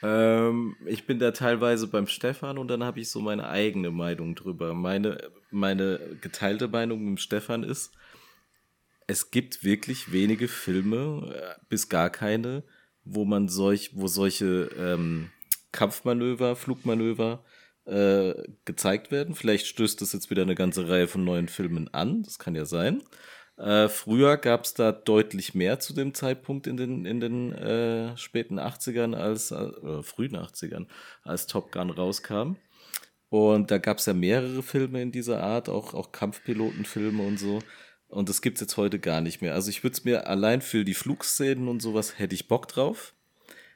A: Ähm, ich bin da teilweise beim Stefan und dann habe ich so meine eigene Meinung drüber. Meine, meine geteilte Meinung mit Stefan ist, es gibt wirklich wenige Filme, äh, bis gar keine, wo man solch, wo solche ähm, Kampfmanöver, Flugmanöver äh, gezeigt werden. Vielleicht stößt das jetzt wieder eine ganze Reihe von neuen Filmen an, das kann ja sein. Äh, früher gab es da deutlich mehr zu dem Zeitpunkt in den, in den äh, späten 80ern als, äh, frühen 80ern, als Top Gun rauskam. Und da gab es ja mehrere Filme in dieser Art, auch, auch Kampfpilotenfilme und so. Und das gibt es jetzt heute gar nicht mehr. Also ich würde es mir allein für die Flugszenen und sowas hätte ich Bock drauf.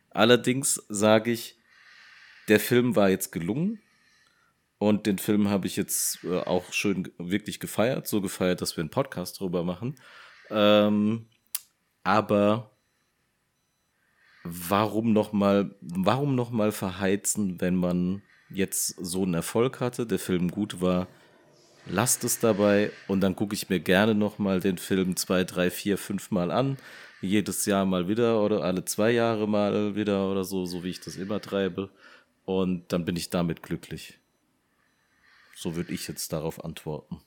A: Allerdings sage ich, der Film war jetzt gelungen. Und den Film habe ich jetzt äh, auch schön wirklich gefeiert, so gefeiert, dass wir einen Podcast drüber machen. Ähm, aber warum nochmal, warum noch mal verheizen, wenn man jetzt so einen Erfolg hatte, der Film gut war, lasst es dabei und dann gucke ich mir gerne nochmal den Film zwei, drei, vier, fünf Mal an. Jedes Jahr mal wieder oder alle zwei Jahre mal wieder oder so, so wie ich das immer treibe. Und dann bin ich damit glücklich. So würde ich jetzt darauf antworten.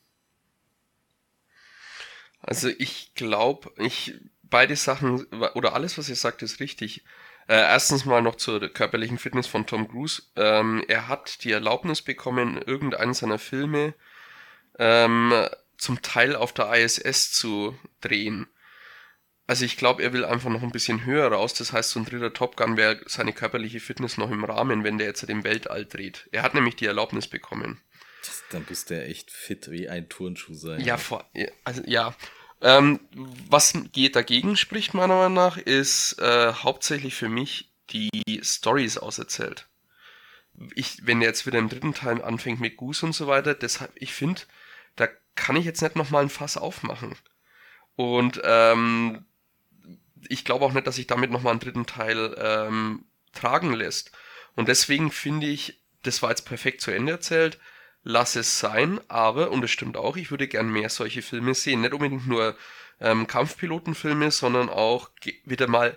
B: Also ich glaube, ich beide Sachen oder alles, was ihr sagt, ist richtig. Äh, erstens mal noch zur körperlichen Fitness von Tom Cruise. Ähm, er hat die Erlaubnis bekommen, irgendeinen seiner Filme ähm, zum Teil auf der ISS zu drehen. Also ich glaube, er will einfach noch ein bisschen höher raus. Das heißt, so ein dritter Top Gun wäre seine körperliche Fitness noch im Rahmen, wenn der jetzt im Weltall dreht. Er hat nämlich die Erlaubnis bekommen.
A: Das, dann bist du ja echt fit wie ein Turnschuh sein.
B: Ja, vor, also ja. Ähm, was geht dagegen spricht, meiner Meinung nach, ist äh, hauptsächlich für mich die Stories auserzählt. Ich, wenn er jetzt wieder im dritten Teil anfängt mit Goose und so weiter, deshalb, ich finde, da kann ich jetzt nicht nochmal ein Fass aufmachen. Und ähm, ich glaube auch nicht, dass sich damit nochmal einen dritten Teil ähm, tragen lässt. Und deswegen finde ich, das war jetzt perfekt zu Ende erzählt lass es sein, aber, und es stimmt auch, ich würde gern mehr solche Filme sehen. Nicht unbedingt nur ähm, Kampfpilotenfilme, sondern auch wieder mal,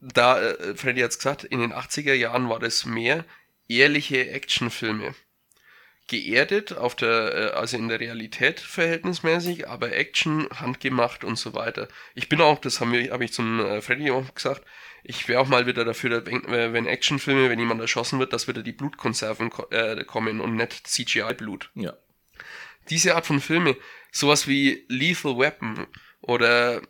B: da, äh, Freddy hat es gesagt, in den 80er Jahren war das mehr ehrliche Actionfilme. Geerdet auf der, äh, also in der Realität verhältnismäßig, aber Action, handgemacht und so weiter. Ich bin auch, das haben wir, habe ich zum äh, Freddy auch gesagt, ich wäre auch mal wieder dafür, äh, wenn Actionfilme, wenn jemand erschossen wird, dass wieder die Blutkonserven äh, kommen und nicht CGI-Blut.
A: Ja.
B: Diese Art von Filme, sowas wie Lethal Weapon oder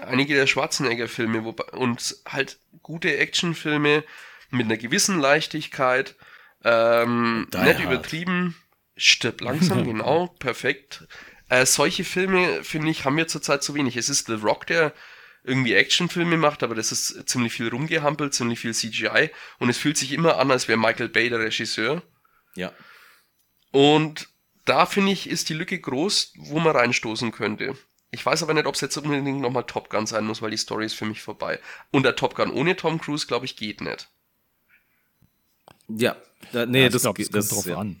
B: einige der Schwarzenegger-Filme und halt gute Actionfilme mit einer gewissen Leichtigkeit, ähm, nicht übertrieben, stirb langsam, genau, perfekt. Äh, solche Filme, finde ich, haben wir zurzeit zu wenig. Es ist The Rock, der irgendwie Actionfilme macht, aber das ist ziemlich viel rumgehampelt, ziemlich viel CGI und es fühlt sich immer an, als wäre Michael Bay der Regisseur.
A: Ja.
B: Und da finde ich, ist die Lücke groß, wo man reinstoßen könnte. Ich weiß aber nicht, ob es jetzt unbedingt nochmal Top Gun sein muss, weil die Story ist für mich vorbei. Und der Top Gun ohne Tom Cruise, glaube ich, geht nicht.
A: Ja, da, nee, ja, das,
C: glaub, das, das kommt drauf ja. an.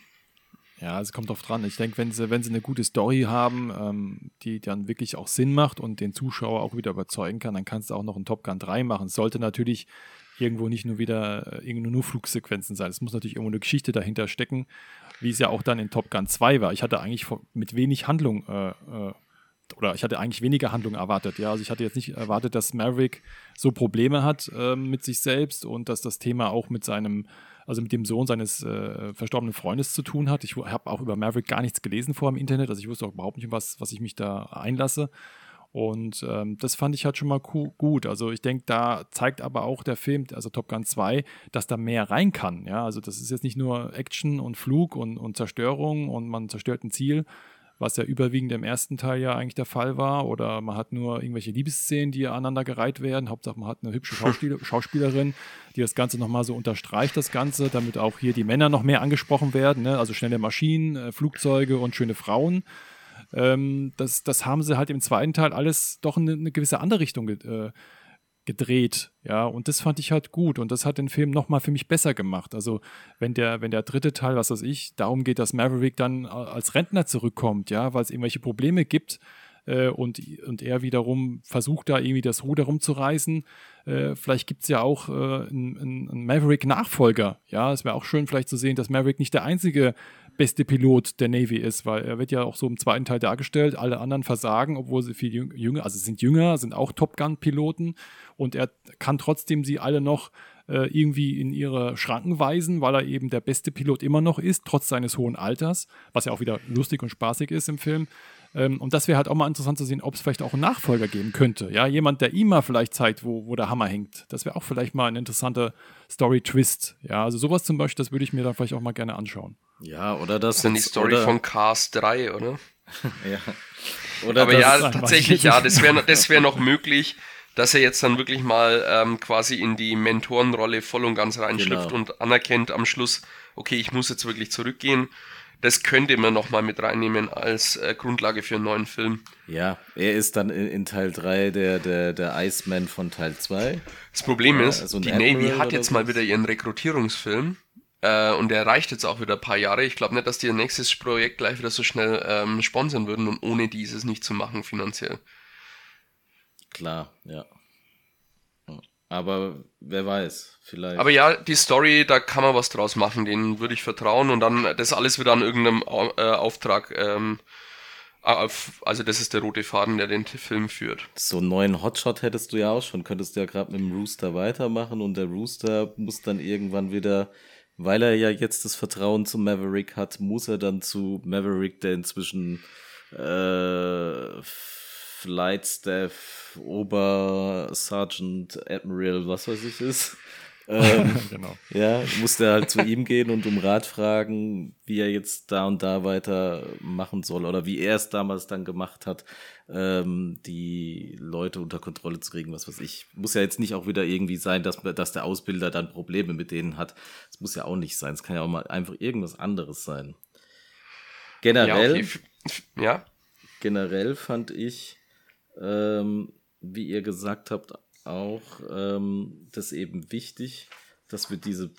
C: Ja, es kommt oft dran. Ich denke, wenn sie, wenn sie eine gute Story haben, ähm, die dann wirklich auch Sinn macht und den Zuschauer auch wieder überzeugen kann, dann kannst du auch noch einen Top Gun 3 machen. Es sollte natürlich irgendwo nicht nur wieder äh, irgendwo nur Flugsequenzen sein. Es muss natürlich irgendwo eine Geschichte dahinter stecken, wie es ja auch dann in Top Gun 2 war. Ich hatte eigentlich mit wenig Handlung äh, äh, oder ich hatte eigentlich weniger Handlung erwartet. Ja, also ich hatte jetzt nicht erwartet, dass Maverick so Probleme hat äh, mit sich selbst und dass das Thema auch mit seinem also mit dem Sohn seines äh, verstorbenen Freundes zu tun hat. Ich habe auch über Maverick gar nichts gelesen vor im Internet, also ich wusste auch überhaupt nicht, was, was ich mich da einlasse. Und ähm, das fand ich halt schon mal gut. Also ich denke, da zeigt aber auch der Film, also Top Gun 2, dass da mehr rein kann. Ja, also das ist jetzt nicht nur Action und Flug und, und Zerstörung und man zerstört ein Ziel, was ja überwiegend im ersten Teil ja eigentlich der Fall war. Oder man hat nur irgendwelche Liebesszenen, die aneinandergereiht werden. Hauptsache man hat eine hübsche Schauspiel Schauspielerin, die das Ganze nochmal so unterstreicht, das Ganze, damit auch hier die Männer noch mehr angesprochen werden. Ne? Also schnelle Maschinen, äh, Flugzeuge und schöne Frauen. Ähm, das, das haben sie halt im zweiten Teil alles doch in eine gewisse andere Richtung äh, gedreht, ja, und das fand ich halt gut und das hat den Film nochmal für mich besser gemacht. Also, wenn der, wenn der dritte Teil, was weiß ich, darum geht, dass Maverick dann als Rentner zurückkommt, ja, weil es irgendwelche Probleme gibt, äh, und, und er wiederum versucht da irgendwie das Ruder rumzureißen. Äh, vielleicht gibt es ja auch äh, einen, einen Maverick-Nachfolger. Ja, es wäre auch schön vielleicht zu sehen, dass Maverick nicht der einzige beste Pilot der Navy ist, weil er wird ja auch so im zweiten Teil dargestellt, alle anderen versagen, obwohl sie viel jünger, also sind jünger, sind auch Top Gun-Piloten und er kann trotzdem sie alle noch äh, irgendwie in ihre Schranken weisen, weil er eben der beste Pilot immer noch ist, trotz seines hohen Alters, was ja auch wieder lustig und spaßig ist im Film. Ähm, und das wäre halt auch mal interessant zu sehen, ob es vielleicht auch einen Nachfolger geben könnte. Ja, jemand, der ihm mal vielleicht zeigt, wo, wo der Hammer hängt. Das wäre auch vielleicht mal ein interessanter Story-Twist. Ja, also sowas zum Beispiel, das würde ich mir dann vielleicht auch mal gerne anschauen.
A: Ja, oder das.
B: Das ist dann die Story oder von Cars 3, oder?
A: ja.
B: Oder Aber ja, tatsächlich, ja, das wäre das wär noch möglich, dass er jetzt dann wirklich mal ähm, quasi in die Mentorenrolle voll und ganz reinschlüpft genau. und anerkennt am Schluss, okay, ich muss jetzt wirklich zurückgehen das könnte man nochmal mit reinnehmen als äh, Grundlage für einen neuen Film.
A: Ja, er ist dann in, in Teil 3 der, der, der Iceman von Teil 2.
B: Das Problem ja, ist, also die Admiral Navy hat jetzt mal wieder ihren Rekrutierungsfilm äh, und der reicht jetzt auch wieder ein paar Jahre. Ich glaube nicht, dass die ihr nächstes Projekt gleich wieder so schnell ähm, sponsern würden und ohne dieses nicht zu machen finanziell.
A: Klar, ja. Aber wer weiß, vielleicht.
B: Aber ja, die Story, da kann man was draus machen, denen würde ich vertrauen und dann das alles wieder an irgendeinem äh, Auftrag. Ähm, auf, also das ist der rote Faden, der den Film führt.
A: So einen neuen Hotshot hättest du ja auch schon, könntest du ja gerade mit dem Rooster weitermachen und der Rooster muss dann irgendwann wieder, weil er ja jetzt das Vertrauen zu Maverick hat, muss er dann zu Maverick, der inzwischen äh, Flight Staff, Ober Sergeant Admiral, was weiß ich ist. Ähm, genau. Ja, musste halt zu ihm gehen und um Rat fragen, wie er jetzt da und da weiter machen soll oder wie er es damals dann gemacht hat, ähm, die Leute unter Kontrolle zu kriegen, was weiß ich. Muss ja jetzt nicht auch wieder irgendwie sein, dass, dass der Ausbilder dann Probleme mit denen hat. Es muss ja auch nicht sein. Es kann ja auch mal einfach irgendwas anderes sein. Generell, ja, okay. ja? generell fand ich, ähm, wie ihr gesagt habt, auch ähm, das eben wichtig, dass wir diese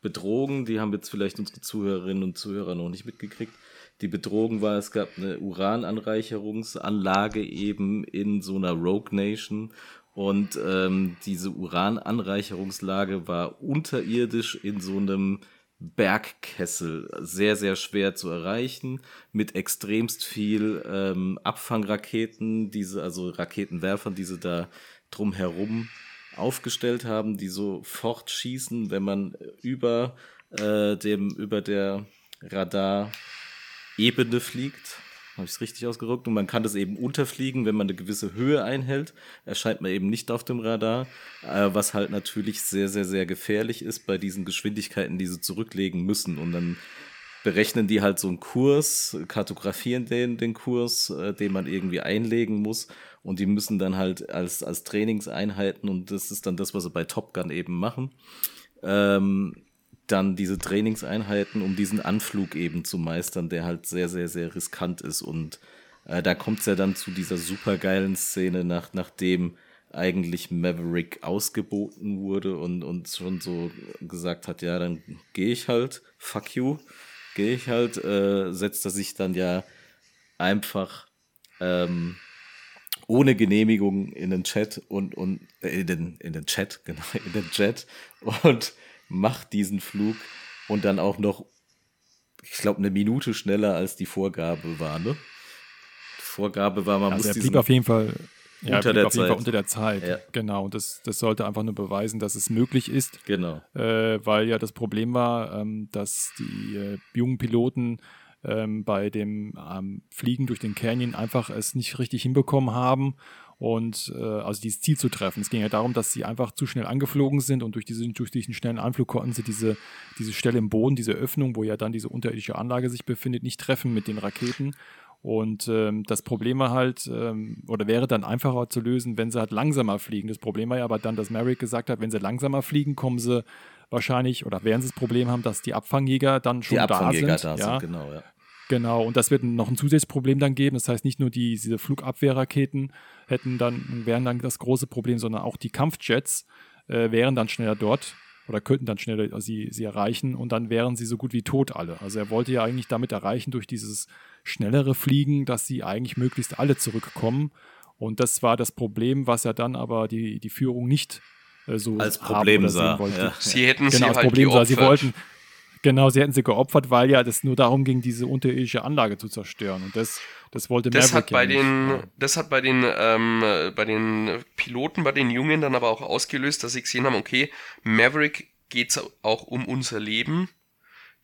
A: Bedrohung, die haben jetzt vielleicht unsere Zuhörerinnen und Zuhörer noch nicht mitgekriegt. Die Bedrohung war, es gab eine Urananreicherungsanlage eben in so einer Rogue Nation und ähm, diese Urananreicherungslage war unterirdisch in so einem Bergkessel sehr, sehr schwer zu erreichen, mit extremst viel ähm, Abfangraketen, diese, also Raketenwerfern, die sie da drumherum aufgestellt haben, die sofort schießen, wenn man über äh, dem, über der Radarebene fliegt. Habe ich es richtig ausgedrückt? Und man kann das eben unterfliegen, wenn man eine gewisse Höhe einhält. Erscheint man eben nicht auf dem Radar, äh, was halt natürlich sehr, sehr, sehr gefährlich ist bei diesen Geschwindigkeiten, die sie zurücklegen müssen. Und dann berechnen die halt so einen Kurs, kartografieren den, den Kurs, äh, den man irgendwie einlegen muss. Und die müssen dann halt als, als Trainingseinheiten, und das ist dann das, was sie bei Top Gun eben machen, ähm, dann diese Trainingseinheiten, um diesen Anflug eben zu meistern, der halt sehr, sehr, sehr riskant ist. Und äh, da kommt es ja dann zu dieser supergeilen Szene, nach, nachdem eigentlich Maverick ausgeboten wurde und, und schon so gesagt hat, ja, dann gehe ich halt, fuck you, gehe ich halt, äh, setzt er sich dann ja einfach ähm, ohne Genehmigung in den Chat und, und äh, in, den, in den Chat, genau, in den Chat und macht diesen Flug und dann auch noch, ich glaube, eine Minute schneller als die Vorgabe war, ne? Die Vorgabe war, man
C: also
A: muss
C: er blieb auf jeden Fall ja,
A: unter der
C: auf jeden
A: Zeit.
C: Fall unter der Zeit.
A: Ja.
C: Genau, und das, das sollte einfach nur beweisen, dass es möglich ist.
A: Genau.
C: äh, weil ja das Problem war, ähm, dass die äh, jungen Piloten ähm, bei dem ähm, Fliegen durch den Canyon einfach es nicht richtig hinbekommen haben und äh, also dieses Ziel zu treffen. Es ging ja darum, dass sie einfach zu schnell angeflogen sind und durch, diese, durch diesen schnellen Anflug konnten sie diese, diese Stelle im Boden, diese Öffnung, wo ja dann diese unterirdische Anlage sich befindet, nicht treffen mit den Raketen. Und ähm, das Problem war halt, ähm, oder wäre dann einfacher zu lösen, wenn sie halt langsamer fliegen. Das Problem war ja aber dann, dass Merrick gesagt hat, wenn sie langsamer fliegen, kommen sie wahrscheinlich, oder werden sie das Problem haben, dass die Abfangjäger dann schon
A: Die Abfangjäger
C: da sind.
A: da
C: ja,
A: sind, genau, ja.
C: Genau, und das wird noch ein zusätzliches Problem dann geben. Das heißt, nicht nur die, diese Flugabwehrraketen hätten dann, wären dann das große Problem, sondern auch die Kampfjets äh, wären dann schneller dort oder könnten dann schneller sie, sie erreichen und dann wären sie so gut wie tot alle. Also er wollte ja eigentlich damit erreichen, durch dieses schnellere Fliegen, dass sie eigentlich möglichst alle zurückkommen. Und das war das Problem, was er dann aber die, die Führung nicht äh, so
A: Als
C: haben
A: Problem sah,
C: wollte.
A: ja.
B: Sie hätten
C: Genau,
B: sie halt
C: Problem war, sie wollten, genau, sie hätten sie geopfert, weil ja das nur darum ging, diese unterirdische Anlage zu zerstören. Und das, das wollte
B: Das
C: Maverick
B: hat bei
C: ja
B: den,
C: nicht.
B: das hat bei den, ähm, äh, bei den Piloten, bei den Jungen dann aber auch ausgelöst, dass sie gesehen haben, okay, Maverick geht's auch um unser Leben.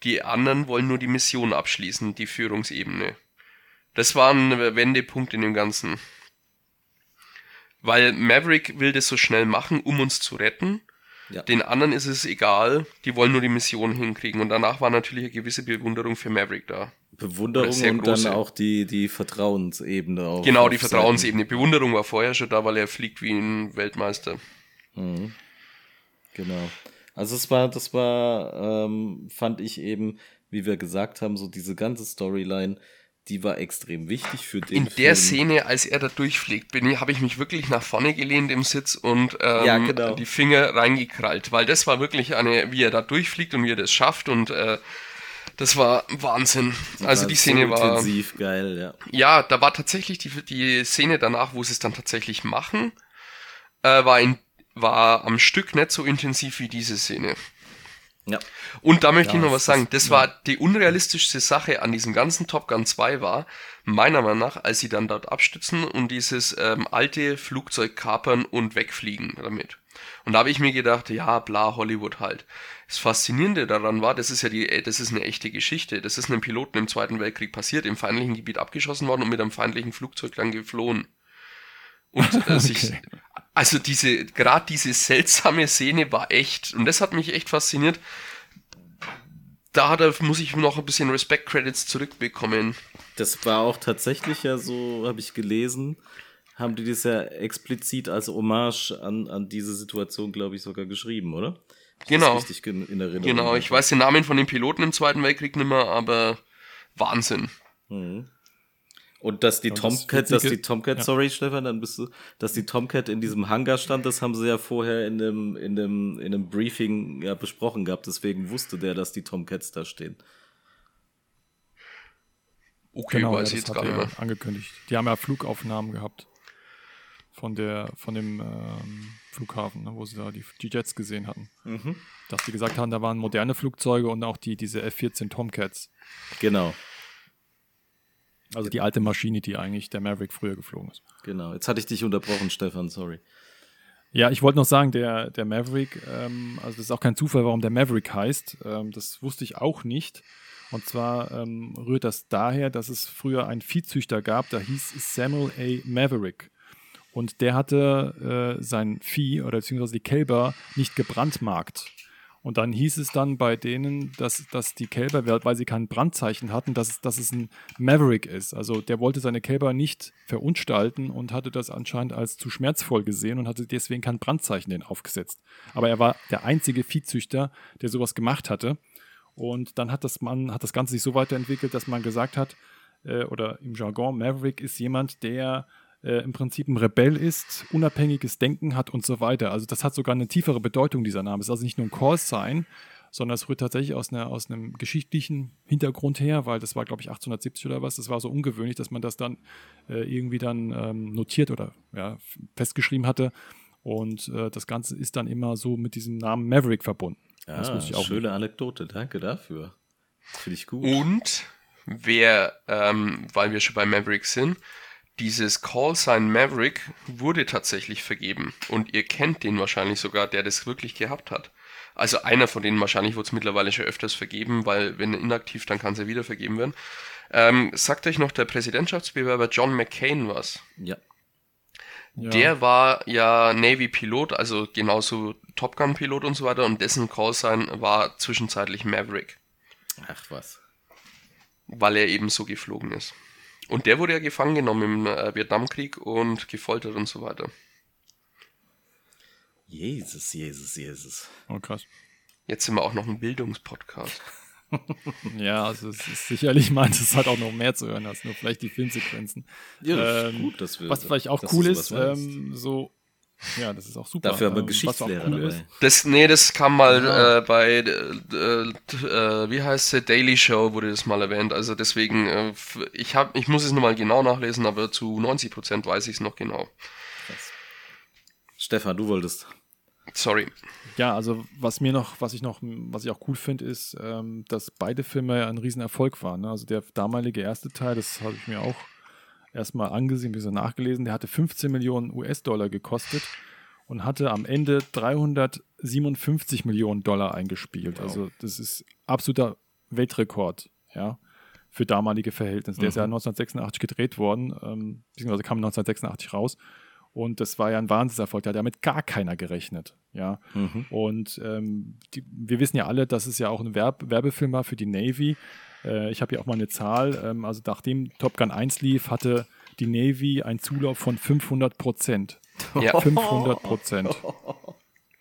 B: Die anderen wollen nur die Mission abschließen, die Führungsebene. Das war ein Wendepunkt in dem Ganzen. Weil Maverick will das so schnell machen, um uns zu retten.
A: Ja.
B: Den anderen ist es egal, die wollen nur die Mission hinkriegen. Und danach war natürlich eine gewisse Bewunderung für Maverick da.
A: Bewunderung und dann auch die, die Vertrauensebene. Auf,
B: Genau, die. Vertrauensebene. Bewunderung war vorher schon da, weil er fliegt wie ein Weltmeister.
A: Mhm. Genau. Also es war, das war, ähm, fand ich eben, wie wir gesagt haben, so diese ganze Storyline, die war extrem wichtig für den
B: In der
A: Film.
B: Szene, als er da durchfliegt, bin ich, habe ich mich wirklich nach vorne gelehnt im Sitz und ähm,
A: Ja, genau.
B: die Finger reingekrallt, weil das war wirklich eine, wie er da durchfliegt und wie er das schafft und äh, das war Wahnsinn. Also
A: war
B: die Szene war,
A: intensiv geil, ja.
B: ja, da war tatsächlich die, die Szene danach, wo sie es dann tatsächlich machen, äh, war, in, war am Stück nicht so intensiv wie diese Szene.
A: Ja.
B: Und da möchte
C: Ja,
B: ich noch
C: das-
B: was sagen. Das
C: ja.
B: war die unrealistischste Sache an diesem ganzen Top Gun 2 war, meiner Meinung nach, als sie dann dort abstützen und dieses ähm, alte Flugzeug kapern und wegfliegen damit. Und da habe ich mir gedacht, ja, bla, Hollywood halt. Das Faszinierende daran war, das ist ja die, äh, das ist eine echte Geschichte. Das ist einem Piloten im Zweiten Weltkrieg passiert, im feindlichen Gebiet abgeschossen worden und mit einem feindlichen Flugzeug dann geflohen. Und äh, sich,
C: Okay.
B: Also diese, gerade diese seltsame Szene war echt, und das hat mich echt fasziniert. Da muss ich noch ein bisschen Respect-Credits zurückbekommen.
A: Das war auch tatsächlich ja so, habe ich gelesen, haben die das ja explizit als Hommage an, an diese Situation, glaube ich, sogar geschrieben, oder? Ich
B: Genau.
A: Richtig in Erinnerung.
B: Genau, ich weiß den Namen von den Piloten im Zweiten Weltkrieg nicht mehr, aber Wahnsinn.
A: Mhm. Und dass die
C: Und das
A: Tomcat, dass
C: Witzige-
A: die Tomcat,
C: ja.
A: sorry Stefan, dann bist du, dass die Tomcat in diesem Hangar stand, das haben sie ja vorher in dem, in dem, in dem Briefing ja besprochen gehabt, deswegen wusste der, dass die Tomcats da stehen.
B: Okay,
C: Genau, ja,
B: weiß ich
C: das
B: jetzt
C: hat
B: gar nicht
C: er
B: mehr.
C: angekündigt. Die haben ja Flugaufnahmen gehabt von der, von dem ähm, Flughafen, ne, wo sie da die, die Jets gesehen hatten.
A: Mhm.
C: Dass die gesagt haben, da waren moderne Flugzeuge und auch die, diese F-14 Tomcats.
A: Genau,
C: Also die alte Maschine, die eigentlich der Maverick früher geflogen ist.
A: genau. Jetzt hatte ich dich unterbrochen, Stefan, sorry.
C: Ja, ich wollte noch sagen, der, der Maverick, ähm, also das ist auch kein Zufall, warum der Maverick heißt. Ähm, das wusste ich auch nicht. Und zwar ähm, rührt das daher, dass es früher einen Viehzüchter gab, der hieß Samuel A. Maverick. Und der hatte äh, sein Vieh oder beziehungsweise die Kälber nicht gebrandmarkt. Und dann hieß es dann bei denen, dass, dass die Kälber, weil sie kein Brandzeichen hatten, dass, es- dass es ein Maverick ist. Also der wollte seine Kälber nicht verunstalten und hatte das anscheinend als zu schmerzvoll gesehen und hatte deswegen kein Brandzeichen den aufgesetzt. Aber er war der einzige Viehzüchter, der sowas gemacht hatte. Und dann hat das, man, hat das Ganze sich so weiterentwickelt, dass man gesagt hat, äh, oder im Jargon, Maverick ist jemand, der äh, im Prinzip ein Rebell ist, unabhängiges Denken hat und so weiter. Also das hat sogar eine tiefere Bedeutung, dieser Name. Es ist also nicht nur ein Call-Sign, sondern es rührt tatsächlich aus, einer, aus einem geschichtlichen Hintergrund her, weil das war, glaube ich, 1870 oder was. Das war so ungewöhnlich, dass man das dann äh, irgendwie dann ähm, notiert oder ja, festgeschrieben hatte. Und äh, das Ganze ist dann immer so mit diesem Namen Maverick verbunden. das
A: Ah,
C: wusste ich auch
A: schöne Anekdote, danke dafür. Finde ich gut.
B: Und wer, ähm, weil wir schon bei Maverick sind, dieses Callsign Maverick wurde tatsächlich vergeben. Und ihr kennt den wahrscheinlich sogar, der das wirklich gehabt hat. Also einer von denen wahrscheinlich wurde es mittlerweile schon öfters vergeben, weil wenn inaktiv, dann kann es ja wieder vergeben werden. Ähm, sagt euch noch der Präsidentschaftsbewerber John McCain was?
A: Ja.
C: Ja.
B: Der war ja Navy-Pilot, also genauso Top Gun-Pilot und so weiter, und dessen Callsign war zwischenzeitlich Maverick,
A: Ach was.
B: weil er eben so geflogen ist. Und der wurde ja gefangen genommen im äh, Vietnamkrieg und gefoltert und so weiter.
A: Jesus, Jesus, Jesus.
C: Oh, krass.
B: Jetzt sind wir auch noch ein Bildungspodcast.
C: Ja, also es ist sicherlich meint, es hat auch noch mehr zu hören als nur vielleicht die Filmsequenzen.
A: Ja, das ist
C: Ähm,
A: gut, dass wir.
C: Was vielleicht auch
A: dass
C: cool ist, ähm, so, ja, das ist auch super.
A: Dafür haben wir
C: Ähm, was auch
A: Geschichtslehrer
C: cool
A: dabei.
C: ist,
B: Das, nee, das kam mal
C: Ja.
B: äh, bei, äh, äh, wie heißt sie, Daily Show wurde das mal erwähnt. Also deswegen, äh, ich, hab, ich muss es nochmal genau nachlesen, aber zu 90% weiß ich es noch genau.
A: Stefan, du wolltest.
B: Sorry.
C: Ja, also was mir noch, was ich noch, was ich auch cool finde, ist, ähm, dass beide Filme ja ein Riesenerfolg waren. Ne? Also der damalige erste Teil, das habe ich mir auch erstmal angesehen, ein bisschen nachgelesen, der hatte 15 Millionen US-Dollar gekostet und hatte am Ende 357 Millionen Dollar eingespielt. Also das ist absoluter Weltrekord, ja, für damalige Verhältnisse. Der ist ja 1986 gedreht worden, ähm, beziehungsweise kam 1986 raus. Und das war ja ein Wahnsinnserfolg. Da hat damit gar keiner gerechnet. Ja.
A: Mhm.
C: Und ähm, die, wir wissen ja alle, dass es ja auch ein Werb Werbefilm war für die Navy. Äh, ich habe hier auch mal eine Zahl. Ähm, also nachdem Top Gun 1 lief, hatte die Navy einen Zulauf von 500 Prozent.
B: Ja.
C: 500 Prozent.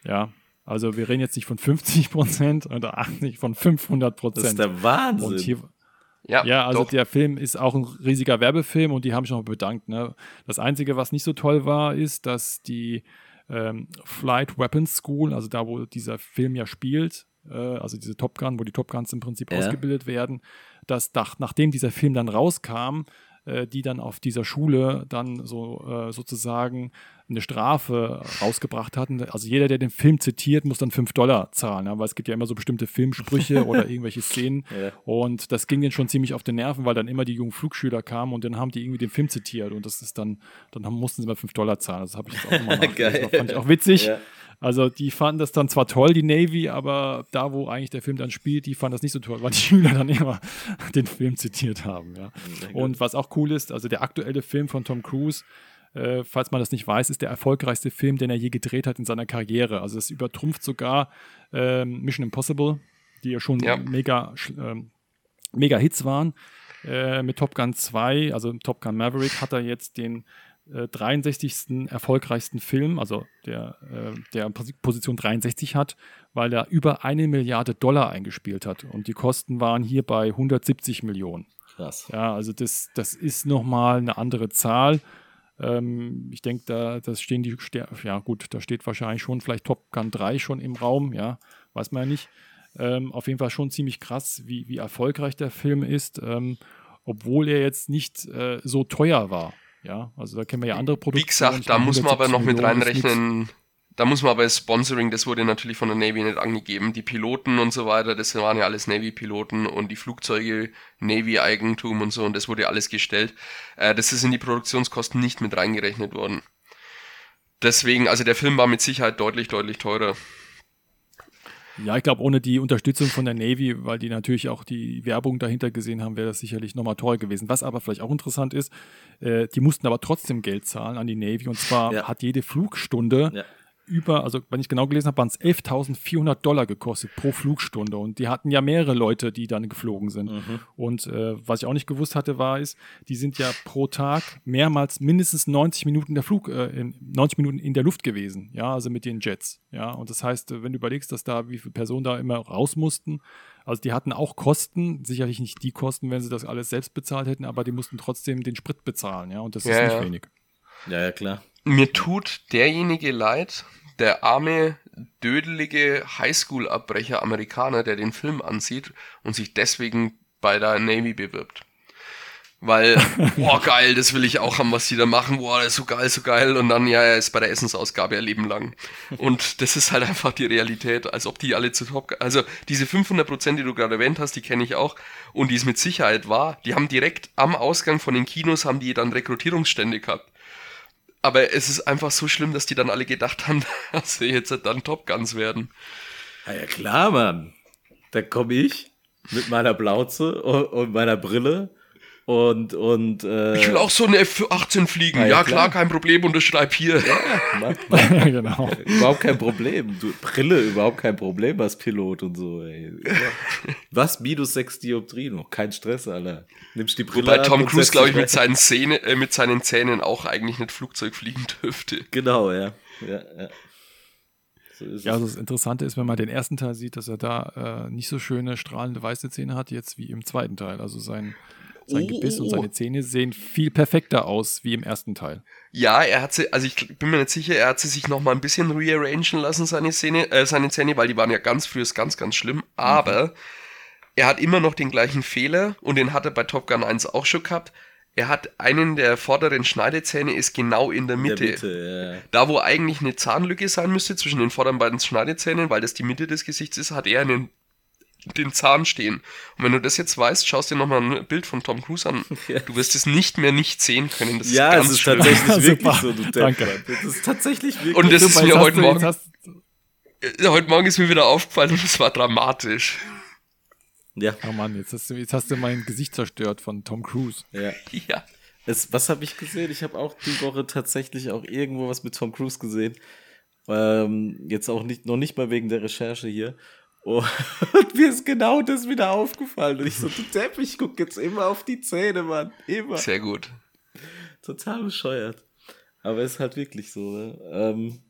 C: Ja. Also wir reden jetzt nicht von 50 Prozent oder 80, von 500%
A: Das ist
C: Prozent.
A: der Wahnsinn.
C: Hier,
B: Ja,
C: ja, also
B: doch.
C: der Film ist auch ein riesiger Werbefilm und die haben sich noch bedankt. Ne? Das Einzige, was nicht so toll war, ist, dass die ähm, Flight Weapons School, also da, wo dieser Film ja spielt, also diese Top Gun, wo die Top Guns im Prinzip
A: Ja.
C: ausgebildet werden, dass nach, nachdem dieser Film dann rauskam, äh, die dann auf dieser Schule dann so äh, sozusagen eine Strafe rausgebracht hatten. Also jeder, der den Film zitiert, muss dann 5 Dollar zahlen, weil es gibt ja immer so bestimmte Filmsprüche oder irgendwelche Szenen.
A: Ja.
C: Und das ging denen schon ziemlich auf den Nerven, weil dann immer die jungen Flugschüler kamen und dann haben die irgendwie den Film zitiert und das ist dann, dann mussten sie mal 5 Dollar zahlen. Das habe ich jetzt auch nochmal. Das fand ich auch witzig.
A: Ja.
C: Also die fanden das dann zwar toll, die Navy, aber da, wo eigentlich der Film dann spielt, die fanden das nicht so toll, weil die Schüler dann immer den Film zitiert haben. Ja. Und was auch cool ist, also der aktuelle Film von Tom Cruise, äh, falls man das nicht weiß, ist der erfolgreichste Film, den er je gedreht hat in seiner Karriere. Also es übertrumpft sogar ähm, Mission Impossible, die ja schon
B: Ja.
C: mega, ähm, mega Hits waren. Äh, mit Top Gun 2, also Top Gun Maverick, hat er jetzt den äh, 63. erfolgreichsten Film, also der, äh, der Posi- Position 63 hat, weil er über eine Milliarde Dollar eingespielt hat. Und die Kosten waren hier bei 170 Millionen.
A: Krass.
C: Ja, also das, das ist nochmal eine andere Zahl. Ähm, ich denke, da das stehen die, ja gut, da steht wahrscheinlich schon vielleicht Top Gun 3 schon im Raum, ja, weiß man ja nicht. Ähm, auf jeden Fall schon ziemlich krass, wie, wie erfolgreich der Film ist, ähm, obwohl er jetzt nicht äh, so teuer war. Ja, also da kennen wir ja andere Produkte.
B: Wie gesagt, da muss man aber noch mit reinrechnen, da muss man aber das Sponsoring, das wurde natürlich von der Navy nicht angegeben. Die Piloten und so weiter, das waren ja alles Navy-Piloten und die Flugzeuge Navy-Eigentum und so und das wurde alles gestellt. Äh, das ist in die Produktionskosten nicht mit reingerechnet worden. Deswegen, also der Film war mit Sicherheit deutlich, deutlich teurer.
C: Ja, ich glaube, ohne die Unterstützung von der Navy, weil die natürlich auch die Werbung dahinter gesehen haben, wäre das sicherlich nochmal teuer gewesen. Was aber vielleicht auch interessant ist, äh, die mussten aber trotzdem Geld zahlen an die Navy. Und zwar
A: Ja.
C: hat jede Flugstunde
A: Ja.
C: Über, also wenn ich genau gelesen habe, waren es 11.400 Dollar gekostet pro Flugstunde. Und die hatten ja mehrere Leute, die dann geflogen sind. Und äh, was ich auch nicht gewusst hatte, war, ist, die sind ja pro Tag mehrmals mindestens 90 Minuten der Flug, äh, in, 90 Minuten in der Luft gewesen. Ja, also mit den Jets. Ja, und das heißt, wenn du überlegst, dass da wie viele Personen da immer raus mussten, also die hatten auch Kosten, sicherlich nicht die Kosten, wenn sie das alles selbst bezahlt hätten, aber die mussten trotzdem den Sprit bezahlen, ja, und das
B: Ja,
C: ist nicht
B: ja.
C: wenig.
A: Ja, ja, klar.
B: Mir tut derjenige leid, der arme, dödelige Weil, boah, geil, das will ich auch haben, was die da machen. Boah, das ist so geil, so geil. Und dann, ja, er ist bei der Essensausgabe ein Leben lang. Und das ist halt einfach die Realität, als ob die alle zu top, also diese 500 Prozent, die du gerade erwähnt hast, die kenne ich auch. Und die es mit Sicherheit war. Die haben direkt am Ausgang von den Kinos, haben die dann Rekrutierungsstände gehabt. Aber es ist einfach so schlimm, dass die dann alle gedacht haben, dass sie jetzt dann Top Guns werden.
A: Ja, ja klar, Mann. Da komme ich mit meiner Blauze und meiner Brille und, und äh,
B: ich will auch so eine F-18 fliegen. Ja, ja, klar. kein Problem, unterschreib hier. Ja,
A: mach, mach. genau. Überhaupt kein Problem. Du, Brille, überhaupt kein Problem als Pilot und so. Ey. Was? Minus 6 Dioptrien? Noch kein Stress, Alter.
B: Nimmst die Brille Wobei Tom Cruise, glaube ich, mit seinen, Zähne, äh, mit seinen Zähnen auch eigentlich nicht Flugzeug fliegen dürfte.
A: Genau, ja. ja, ja.
C: So ja, also das Interessante ist, wenn man den ersten Teil sieht, dass er da äh, nicht so schöne strahlende weiße Zähne hat, jetzt wie im zweiten Teil. Also sein sein oh, Gebiss und seine Zähne sehen viel perfekter aus wie im ersten Teil.
B: Ja, er hat sie, also ich bin mir nicht sicher, er hat sie sich noch mal ein bisschen rearrangen lassen, seine Zähne, äh, seine Zähne, weil die waren ja ganz früh ganz, ganz schlimm. Aber mhm. er hat immer noch den gleichen Fehler und den hat er bei Top Gun 1 auch schon gehabt. Er hat einen der vorderen Schneidezähne ist genau in der Mitte. Der Mitte ja. Da, wo eigentlich eine Zahnlücke sein müsste zwischen den vorderen beiden Schneidezähnen, weil das die Mitte des Gesichts ist, hat er einen den Zahn stehen. Und wenn du das jetzt weißt, schaust dir nochmal ein Bild von Tom Cruise an. Du wirst es nicht mehr nicht sehen können.
A: Das ja, ist ganz es ist schlimm. tatsächlich wirklich so, du Danke. Das ist tatsächlich wirklich
B: Und das ist mir heute Morgen, hast, heute Morgen ist mir wieder aufgefallen und es war dramatisch.
C: Ja. Oh Mann, jetzt hast, du, jetzt hast du mein Gesicht zerstört von Tom Cruise.
A: Ja. ja. Es, was habe ich gesehen? Ich habe auch die Woche tatsächlich auch irgendwo was mit Tom Cruise gesehen. Ähm, jetzt auch nicht, noch nicht mal wegen der Recherche hier. Oh, und mir ist genau das wieder aufgefallen. Und ich so, du Depp, ich guck jetzt immer auf die Zähne, Mann. Immer.
B: Sehr gut.
A: Total bescheuert. Aber ist halt wirklich so, ne? Ähm,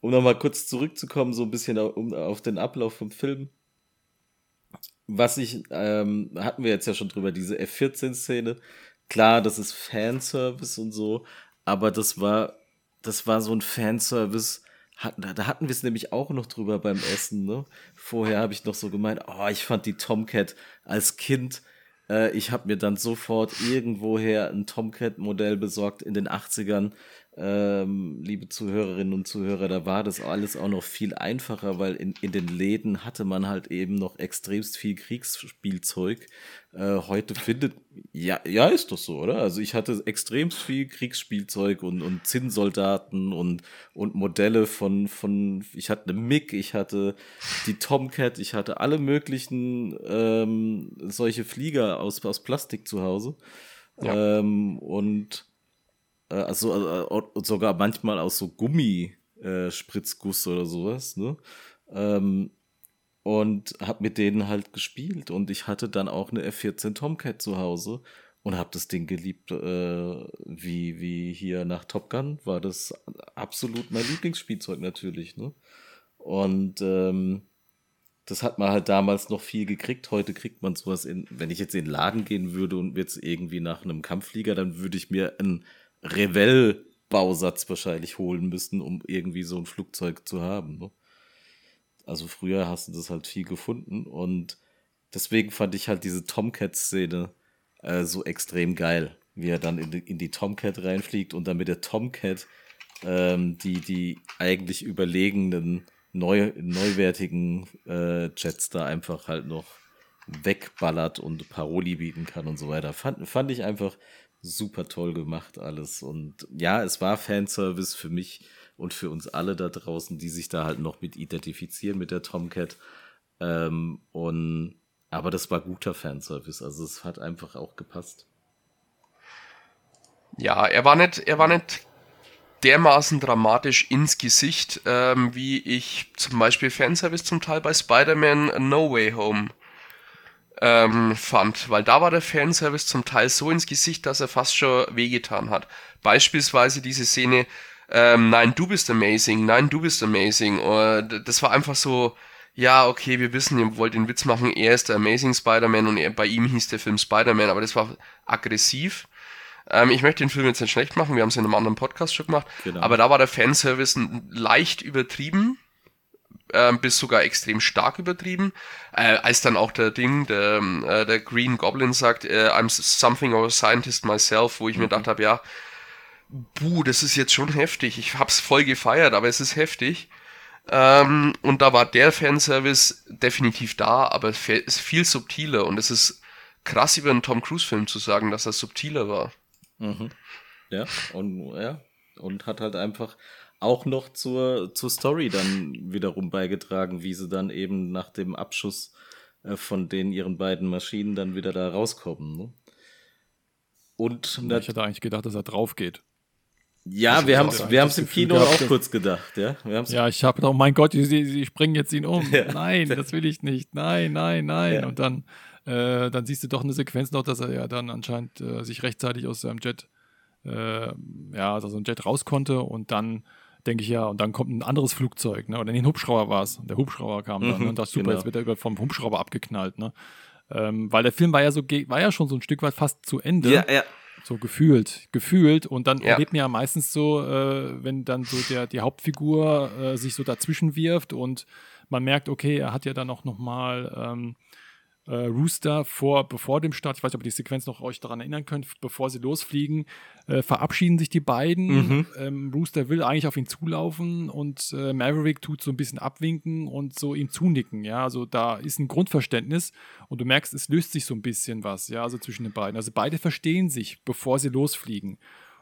A: um nochmal kurz zurückzukommen, so ein bisschen auf, auf den Ablauf vom Film. Was ich, ähm, hatten wir jetzt ja schon drüber, diese F-14-Szene. Klar, das ist Fanservice und so, aber das war, das war so ein Fanservice, hatten, da hatten wir es nämlich auch noch drüber beim Essen. Ne? Vorher habe ich noch so gemeint, oh, ich fand die Tomcat als Kind. Äh, ich habe mir dann sofort irgendwoher ein Tomcat-Modell besorgt in den 80ern ähm, liebe Zuhörerinnen und Zuhörer, da war das alles auch noch viel einfacher, weil in, in den Läden hatte man halt eben noch extremst viel Kriegsspielzeug. Äh, heute findet, ja, ja, ist doch so, oder? Also ich hatte extremst viel Kriegsspielzeug und, und Zinnsoldaten und, und Modelle von, von, ich hatte eine MiG, ich hatte die Tomcat, ich hatte alle möglichen ähm, solche Flieger aus, aus Plastik zu Hause. Ja. Ähm, und äh, also äh, sogar manchmal aus so Gummispritzguss äh, oder sowas, ne? Ähm, und habe mit denen halt gespielt und ich hatte dann auch eine F14 Tomcat zu Hause und habe das Ding geliebt, äh, wie wie hier nach Top Gun war das absolut mein Lieblingsspielzeug natürlich, ne? Und ähm, das hat man halt damals noch viel gekriegt. Heute kriegt man sowas in, wenn ich jetzt in den Laden gehen würde und jetzt irgendwie nach einem Kampfflieger, dann würde ich mir ein Revell-Bausatz wahrscheinlich holen müssen, um irgendwie so ein Flugzeug zu haben. Ne? Also früher hast du das halt viel gefunden und deswegen fand ich halt diese Tomcat-Szene äh, so extrem geil, wie er dann in die, in die Tomcat reinfliegt und dann mit der Tomcat ähm, die, die eigentlich überlegenen neu, neuwertigen äh, Jets da einfach halt noch wegballert und Paroli bieten kann und so weiter. Fand, fand ich einfach super toll gemacht alles. Und ja, es war Fanservice für mich und für uns alle da draußen, die sich da halt noch mit identifizieren mit der Tomcat. Ähm, und aber das war guter Fanservice, also es hat einfach auch gepasst.
B: Ja, er war nicht, er war nicht dermaßen dramatisch ins Gesicht, ähm, wie ich zum Beispiel Fanservice zum Teil bei Spider-Man No Way Home ähm, fand, weil da war der Fanservice zum Teil so ins Gesicht, dass er fast schon wehgetan hat. Beispielsweise diese Szene, ähm, nein, du bist amazing, nein, du bist amazing. Und das war einfach so, ja, okay, wir wissen, ihr wollt den Witz machen, er ist der Amazing Spider-Man und er, bei ihm hieß der Film Spider-Man, aber das war aggressiv. Ähm, ich möchte den Film jetzt nicht schlecht machen, wir haben es in einem anderen Podcast schon gemacht, genau. aber da war der Fanservice leicht übertrieben äh, bis sogar extrem stark übertrieben. Äh, als dann auch der Ding, der, äh, der Green Goblin sagt, äh, I'm something of a scientist myself, wo ich mhm. mir gedacht habe, ja, buh, das ist jetzt schon heftig. Ich hab's voll gefeiert, aber es ist heftig. Ähm, und da war der Fanservice definitiv da, aber ist viel subtiler und es ist krass über einen Tom Cruise Film zu sagen, dass er subtiler war.
A: Mhm. Ja, und ja, und hat halt einfach auch noch zur, zur Story dann wiederum beigetragen, wie sie dann eben nach dem Abschuss äh, von den ihren beiden Maschinen dann wieder da rauskommen. Ne?
C: Und ich hätte eigentlich gedacht, dass er drauf geht.
A: Ja, wir haben es wir haben's im Kino gehabt, auch kurz gedacht, ja.
C: Wir ja, ich habe doch, mein Gott, sie, sie springen jetzt ihn um. Ja. Nein, das will ich nicht. Nein, nein, nein. Ja. Und dann, äh, dann siehst du doch eine Sequenz noch, dass er ja dann anscheinend äh, sich rechtzeitig aus seinem Jet, äh, ja, aus seinem Jet raus konnte und dann denke ich ja, und dann kommt ein anderes Flugzeug, ne? Oder den Hubschrauber war es. Der Hubschrauber kam dann, ne? Und das super, genau. jetzt wird er über vom Hubschrauber abgeknallt, ne? Ähm, weil der Film war ja so, war ja schon so ein Stück weit fast zu Ende.
A: Ja, ja.
C: So gefühlt, gefühlt. Und dann ja. erlebt man ja meistens so, äh, wenn dann so der, die Hauptfigur äh, sich so dazwischen wirft und man merkt, okay, er hat ja dann auch nochmal ähm, äh, Rooster vor, bevor dem Start, ich weiß nicht, ob ihr die Sequenz noch euch daran erinnern könnt, bevor sie losfliegen, äh, verabschieden sich die beiden. Mhm. Ähm, Rooster will eigentlich auf ihn zulaufen und äh, Maverick tut so ein bisschen abwinken und so ihm zunicken. Ja, also da ist ein Grundverständnis und du merkst, es löst sich so ein bisschen was, ja, also zwischen den beiden. Also beide verstehen sich, bevor sie losfliegen.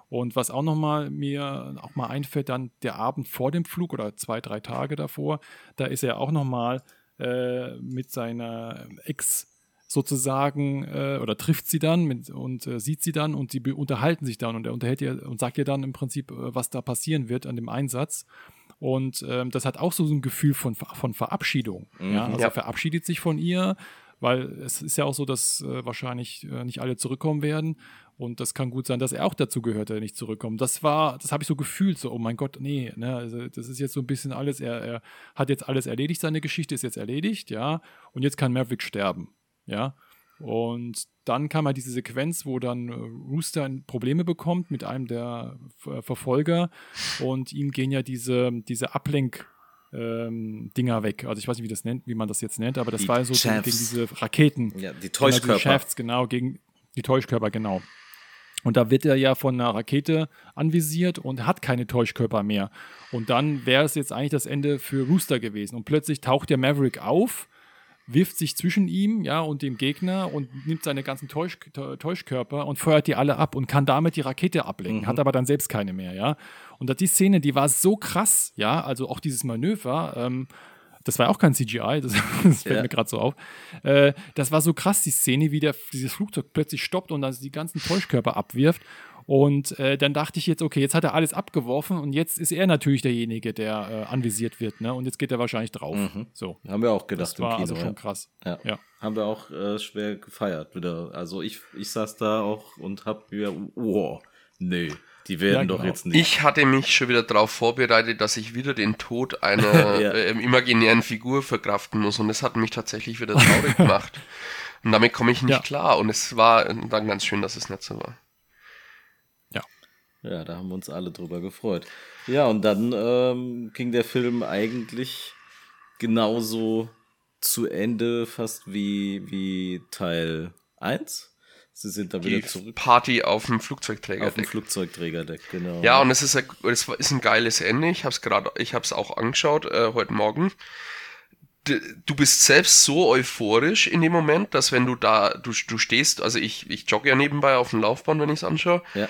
C: Und was auch nochmal mir auch mal einfällt, dann der Abend vor dem Flug oder zwei, drei Tage davor, da ist er auch nochmal äh, mit seiner Ex sozusagen äh, oder trifft sie dann mit, und äh, sieht sie dann und sie unterhalten sich dann und er unterhält ihr und sagt ihr dann im Prinzip, äh, was da passieren wird an dem Einsatz. Und ähm, das hat auch so ein Gefühl von, von Verabschiedung. Mhm, ja? Also ja. er verabschiedet sich von ihr, weil es ist ja auch so, dass äh, wahrscheinlich äh, nicht alle zurückkommen werden. Und das kann gut sein, dass er auch dazu gehört, der nicht zurückkommt. Das war, das habe ich so gefühlt, so, oh mein Gott, nee, ne, also das ist jetzt so ein bisschen alles, er, er hat jetzt alles erledigt, seine Geschichte ist jetzt erledigt, ja, und jetzt kann Maverick sterben, ja. Und dann kam halt diese Sequenz, wo dann äh, Rooster Probleme bekommt mit einem der Verfolger und ihm gehen ja diese, diese Ablenk- ähm, Dinger weg. Also ich weiß nicht, wie das nennt, wie man das jetzt nennt, aber das die war so Shafts. gegen diese Raketen.
A: Ja, die Täuschkörper. Genau,
C: Shafts, genau, gegen die Täuschkörper, genau. Und da wird er ja von einer Rakete anvisiert und hat keine Täuschkörper mehr. Und dann wäre es jetzt eigentlich das Ende für Rooster gewesen. Und plötzlich taucht der Maverick auf, wirft sich zwischen ihm ja, und dem Gegner und nimmt seine ganzen Täusch Täuschkörper und feuert die alle ab und kann damit die Rakete ablenken, mhm. hat aber dann selbst keine mehr, ja. Und die Szene, die war so krass, ja, also auch dieses Manöver, ähm, das war auch kein CGI, das, das fällt ja. mir gerade so auf. Äh, das war so krass, die Szene, wie der, dieses Flugzeug plötzlich stoppt und dann die ganzen Täuschkörper abwirft. Und äh, dann dachte ich jetzt, okay, jetzt hat er alles abgeworfen und jetzt ist er natürlich derjenige, der äh, anvisiert wird, ne? Und jetzt geht er wahrscheinlich drauf. Mhm. So.
A: Haben wir auch gedacht
C: das war im Kino. Also schon krass.
A: Ja. ja. Haben wir auch äh, schwer gefeiert wieder. Also ich, ich saß da auch und hab mir, wow, nee. Die werden ja, doch genau. jetzt nicht.
B: Ich hatte mich schon wieder darauf vorbereitet, dass ich wieder den Tod einer ja. äh, imaginären Figur verkraften muss. Und das hat mich tatsächlich wieder traurig gemacht. Und damit komme ich nicht ja. klar. Und es war dann ganz schön, dass es nicht so war.
A: Ja. Ja, da haben wir uns alle drüber gefreut. Ja, und dann ähm, ging der Film eigentlich genauso zu Ende, fast wie, wie Teil 1. Sie sind da wieder zurück.
B: Party auf dem Flugzeugträgerdeck.
A: Auf dem Flugzeugträgerdeck, genau.
B: Ja, und es ist ein, es ist ein geiles Ende. Ich habe es gerade, ich habe es auch angeschaut äh, heute Morgen. Du bist selbst so euphorisch in dem Moment, dass wenn du da, du, du stehst, also ich, ich jogge ja nebenbei auf dem Laufbahn, wenn ich es anschaue, ja.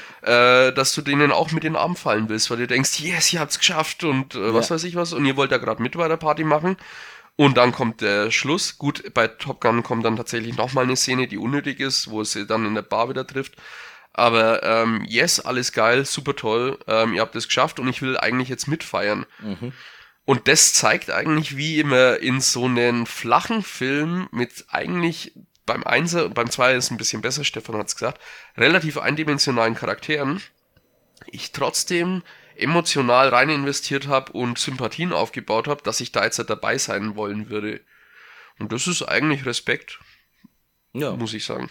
B: äh, dass du denen auch mit den Armen fallen willst, weil du denkst, yes, ihr habt's geschafft und äh, was ja. weiß ich was, und ihr wollt da gerade mit bei der Party machen. Und dann kommt der Schluss. Gut, bei Top Gun kommt dann tatsächlich nochmal eine Szene, die unnötig ist, wo sie dann in der Bar wieder trifft. Aber ähm, yes, alles geil, super toll, ähm, ihr habt es geschafft und ich will eigentlich jetzt mitfeiern. Mhm. Und das zeigt eigentlich, wie immer in so einen flachen Film mit eigentlich beim Einser und beim Zweier ist ein bisschen besser, Stefan hat es gesagt, relativ eindimensionalen Charakteren, ich trotzdem emotional rein investiert habe und Sympathien aufgebaut habe, dass ich da jetzt dabei sein wollen würde. Und das ist eigentlich Respekt. Ja. Muss ich sagen.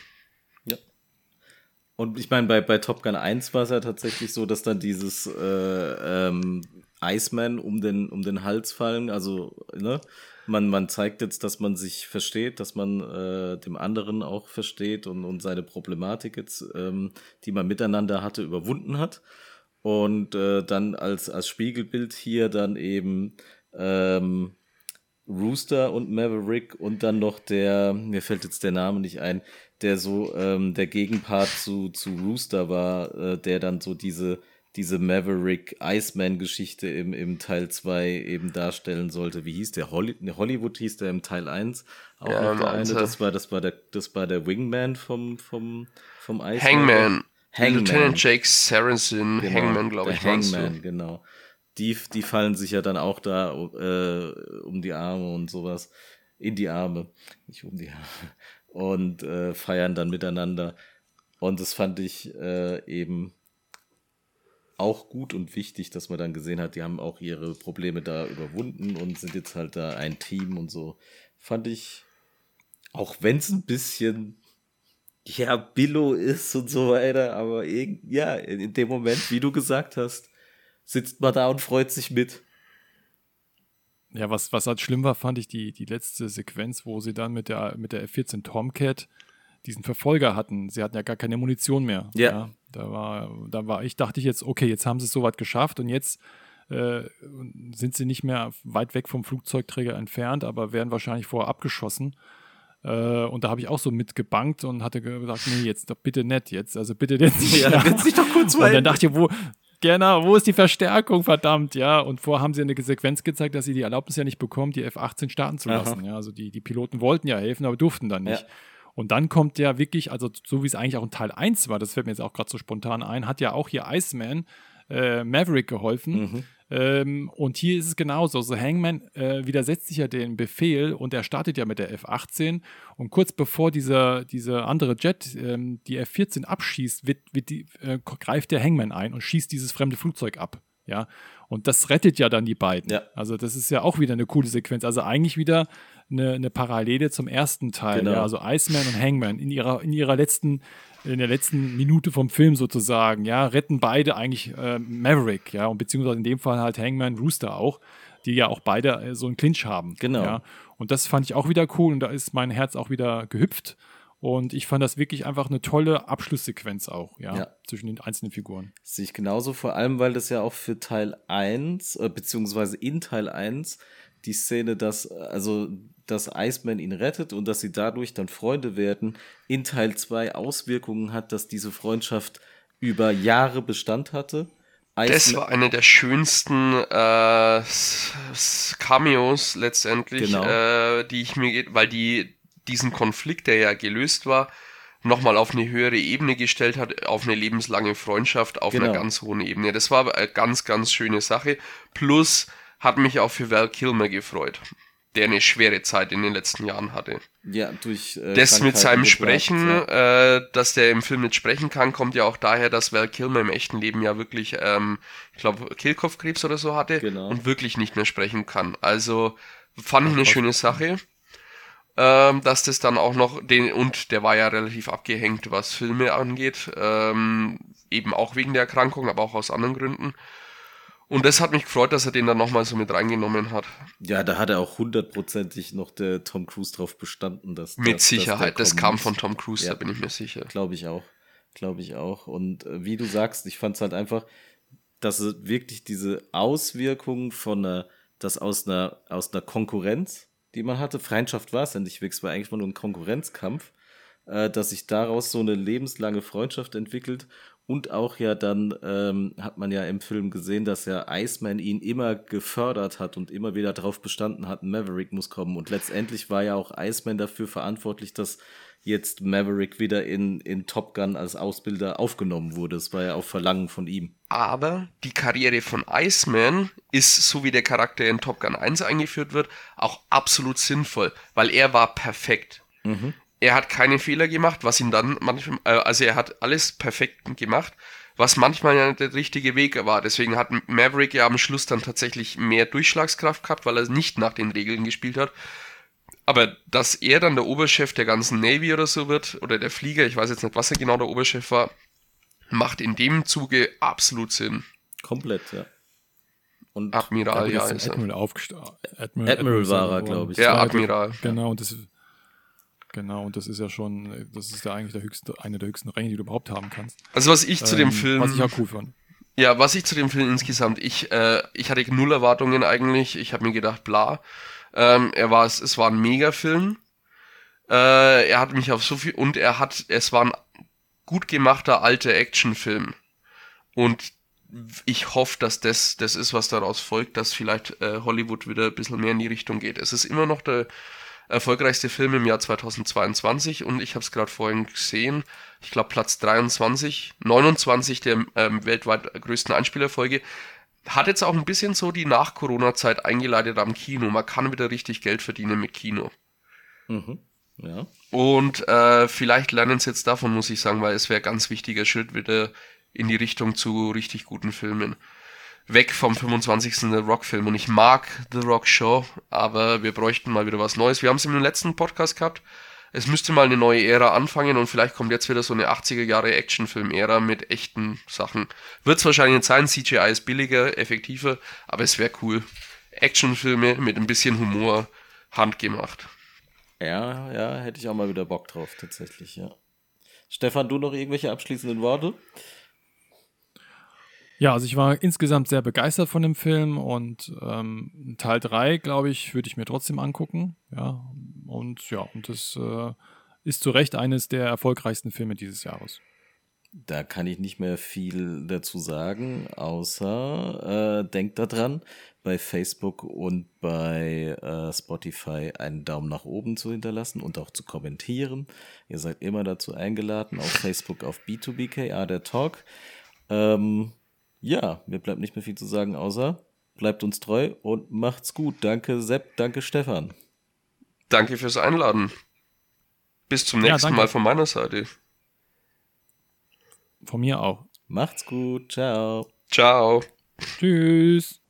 A: Ja. Und ich meine, bei, bei Top Gun 1 war es ja tatsächlich so, dass dann dieses äh, ähm, Iceman um den, um den Hals fallen. Also, ne? Man, man zeigt jetzt, dass man sich versteht, dass man äh, dem anderen auch versteht und, und seine Problematik jetzt, ähm, die man miteinander hatte, überwunden hat. Und äh, dann als, als Spiegelbild hier dann eben ähm, Rooster und Maverick und dann noch der, mir fällt jetzt der Name nicht ein, der so ähm, der Gegenpart zu, zu Rooster war, äh, der dann so diese, diese Maverick Iceman-Geschichte im, im Teil 2 eben darstellen sollte. Wie hieß der? Holly, Hollywood hieß der im Teil 1. Auch ja, der eine. Das war, das war der, das war der Wingman vom, vom, vom
B: Iceman. Hangman. Hangman. Lieutenant Jake Saracen,
A: genau,
B: Hangman, glaube ich.
A: Hangman, genau. Die, die fallen sich ja dann auch da äh, um die Arme und sowas. In die Arme, nicht um die Arme und äh, feiern dann miteinander. Und das fand ich äh, eben auch gut und wichtig, dass man dann gesehen hat, die haben auch ihre Probleme da überwunden und sind jetzt halt da ein Team und so. Fand ich, auch wenn es ein bisschen, ja, Billo ist und so weiter, aber ja, in dem Moment, wie du gesagt hast, sitzt man da und freut sich mit.
C: Ja, was, was halt schlimm war, fand ich die, die letzte Sequenz, wo sie dann mit der, mit der F-14 Tomcat diesen Verfolger hatten. Sie hatten ja gar keine Munition mehr.
A: Ja. ja.
C: da war, da war ich, dachte ich jetzt, okay, jetzt haben sie es soweit geschafft und jetzt äh, sind sie nicht mehr weit weg vom Flugzeugträger entfernt, aber werden wahrscheinlich vorher abgeschossen. Äh, und da habe ich auch so mitgebankt und hatte gesagt, nee, jetzt doch bitte nett jetzt, also bitte nicht.
A: Ja, jetzt nicht doch kurz
C: Und dann dachte ich, wo, Genau, wo ist die Verstärkung, verdammt, ja. Und vorher haben sie eine Sequenz gezeigt, dass sie die Erlaubnis ja nicht bekommen, die F-18 starten zu lassen. Aha. Ja, also die, die Piloten wollten ja helfen, aber durften dann nicht. Ja. Und dann kommt ja wirklich, also so wie es eigentlich auch in Teil 1 war, das fällt mir jetzt auch gerade so spontan ein, hat ja auch hier Iceman äh, Maverick geholfen. Mhm. Ähm, und hier ist es genauso. So Hangman äh, widersetzt sich ja den Befehl und er startet ja mit der F-18. Und kurz bevor dieser, dieser andere Jet ähm, die F-14 abschießt, wird, wird die, äh, greift der Hangman ein und schießt dieses fremde Flugzeug ab. Ja, und das rettet ja dann die beiden. Ja. Also, das ist ja auch wieder eine coole Sequenz. Also, eigentlich wieder eine, eine Parallele zum ersten Teil. Genau. Ja, also, Iceman und Hangman in ihrer, in ihrer letzten in der letzten Minute vom Film sozusagen, ja, retten beide eigentlich äh, Maverick, ja, und beziehungsweise in dem Fall halt Hangman Rooster auch, die ja auch beide äh, so einen Clinch haben.
A: Genau.
C: Ja. Und das fand ich auch wieder cool und da ist mein Herz auch wieder gehüpft. Und ich fand das wirklich einfach eine tolle Abschlusssequenz auch, ja, ja. zwischen den einzelnen Figuren.
A: Sehe ich genauso, vor allem, weil das ja auch für Teil 1, äh, beziehungsweise in Teil 1, die Szene, dass, also dass Iceman ihn rettet und dass sie dadurch dann Freunde werden, in Teil 2 Auswirkungen hat, dass diese Freundschaft über Jahre Bestand hatte.
B: Iceman das war eine der schönsten äh, Cameos letztendlich, genau. äh, die ich mir, weil die diesen Konflikt, der ja gelöst war, nochmal auf eine höhere Ebene gestellt hat, auf eine lebenslange Freundschaft, auf genau. einer ganz hohen Ebene. Das war eine ganz, ganz schöne Sache. Plus hat mich auch für Val Kilmer gefreut der eine schwere Zeit in den letzten Jahren hatte.
A: Ja, durch.
B: Äh, das mit seinem Sprechen, ja. äh, dass der im Film nicht sprechen kann, kommt ja auch daher, dass Val Kilmer im echten Leben ja wirklich, ähm, ich glaube, Kehlkopfkrebs oder so hatte genau. und wirklich nicht mehr sprechen kann. Also fand ich eine schöne Sache. Ähm, dass das dann auch noch den und der war ja relativ abgehängt, was Filme angeht, ähm, eben auch wegen der Erkrankung, aber auch aus anderen Gründen. Und das hat mich gefreut, dass er den dann nochmal so mit reingenommen hat.
A: Ja, da hat er auch hundertprozentig noch der Tom Cruise drauf bestanden. Dass,
B: mit
A: dass,
B: Sicherheit, dass das kam von Tom Cruise, ja, da bin ich mir sicher.
A: Glaube ich auch. Glaube ich auch. Und äh, wie du sagst, ich fand es halt einfach, dass es wirklich diese Auswirkungen von einer, das aus einer, aus einer Konkurrenz, die man hatte, Freundschaft war es ja nicht wirklich, war eigentlich nur ein Konkurrenzkampf, äh, dass sich daraus so eine lebenslange Freundschaft entwickelt und auch ja dann ähm, hat man ja im Film gesehen, dass ja Iceman ihn immer gefördert hat und immer wieder darauf bestanden hat, Maverick muss kommen. Und letztendlich war ja auch Iceman dafür verantwortlich, dass jetzt Maverick wieder in, in Top Gun als Ausbilder aufgenommen wurde. Das war ja auf Verlangen von ihm.
B: Aber die Karriere von Iceman ist, so wie der Charakter in Top Gun 1 eingeführt wird, auch absolut sinnvoll, weil er war perfekt. Mhm er hat keine Fehler gemacht, was ihn dann manchmal, äh, also er hat alles perfekt gemacht, was manchmal ja der richtige Weg war. Deswegen hat Maverick ja am Schluss dann tatsächlich mehr Durchschlagskraft gehabt, weil er nicht nach den Regeln gespielt hat. Aber dass er dann der Oberchef der ganzen Navy oder so wird, oder der Flieger, ich weiß jetzt nicht, was er genau der Oberchef war, macht in dem Zuge absolut Sinn.
A: Komplett, ja. Und
B: Admiral, ja,
C: ist
B: ist er.
C: Admiral aufgestellt.
A: Admiral, Admiral war er, glaube ich.
B: Ja, Admiral.
C: Genau, und das Genau, und das ist ja schon, das ist ja eigentlich der höchste, eine der höchsten Ränge, die du überhaupt haben kannst.
B: Also was ich zu dem
C: Ähm,
B: Film.
C: Was ich auch cool fand.
B: Ja, was ich zu dem Film insgesamt, ich, äh, ich hatte null Erwartungen eigentlich. Ich habe mir gedacht, bla. Ähm, er war, es war ein Megafilm. Äh, er hat mich auf so viel und er hat, es war ein gut gemachter alter Actionfilm. Und ich hoffe, dass das das ist, was daraus folgt, dass vielleicht äh, Hollywood wieder ein bisschen mehr in die Richtung geht. Es ist immer noch der erfolgreichste Film im Jahr 2022 und ich habe es gerade vorhin gesehen. Ich glaube Platz 23, 29 der ähm, weltweit größten Einspielerfolge. Hat jetzt auch ein bisschen so die Nach-Corona-Zeit eingeleitet am Kino. Man kann wieder richtig Geld verdienen mit Kino.
A: Mhm. Ja.
B: Und äh, vielleicht lernen sie jetzt davon, muss ich sagen, weil es wäre ein ganz wichtiger Schritt wieder in die Richtung zu richtig guten Filmen. Weg vom 25. The Rock-Film. Und ich mag The Rock Show, aber wir bräuchten mal wieder was Neues. Wir haben es im letzten Podcast gehabt. Es müsste mal eine neue Ära anfangen und vielleicht kommt jetzt wieder so eine 80er Jahre Actionfilm-Ära mit echten Sachen. Wird es wahrscheinlich nicht sein, CGI ist billiger, effektiver, aber es wäre cool. Actionfilme mit ein bisschen Humor, handgemacht.
A: Ja, ja, hätte ich auch mal wieder Bock drauf, tatsächlich, ja. Stefan, du noch irgendwelche abschließenden Worte?
C: Ja, also ich war insgesamt sehr begeistert von dem Film und ähm, Teil 3, glaube ich, würde ich mir trotzdem angucken. Ja, und ja, und das äh, ist zu Recht eines der erfolgreichsten Filme dieses Jahres.
A: Da kann ich nicht mehr viel dazu sagen, außer äh, denkt daran, bei Facebook und bei äh, Spotify einen Daumen nach oben zu hinterlassen und auch zu kommentieren. Ihr seid immer dazu eingeladen, auf Facebook auf B2BKA der Talk. Ähm, ja, mir bleibt nicht mehr viel zu sagen, außer bleibt uns treu und macht's gut. Danke Sepp, danke Stefan.
B: Danke fürs Einladen. Bis zum
C: Ja,
B: nächsten
C: danke.
B: Mal von meiner Seite.
C: Von mir auch.
A: Macht's gut, ciao.
B: Ciao.
C: Tschüss.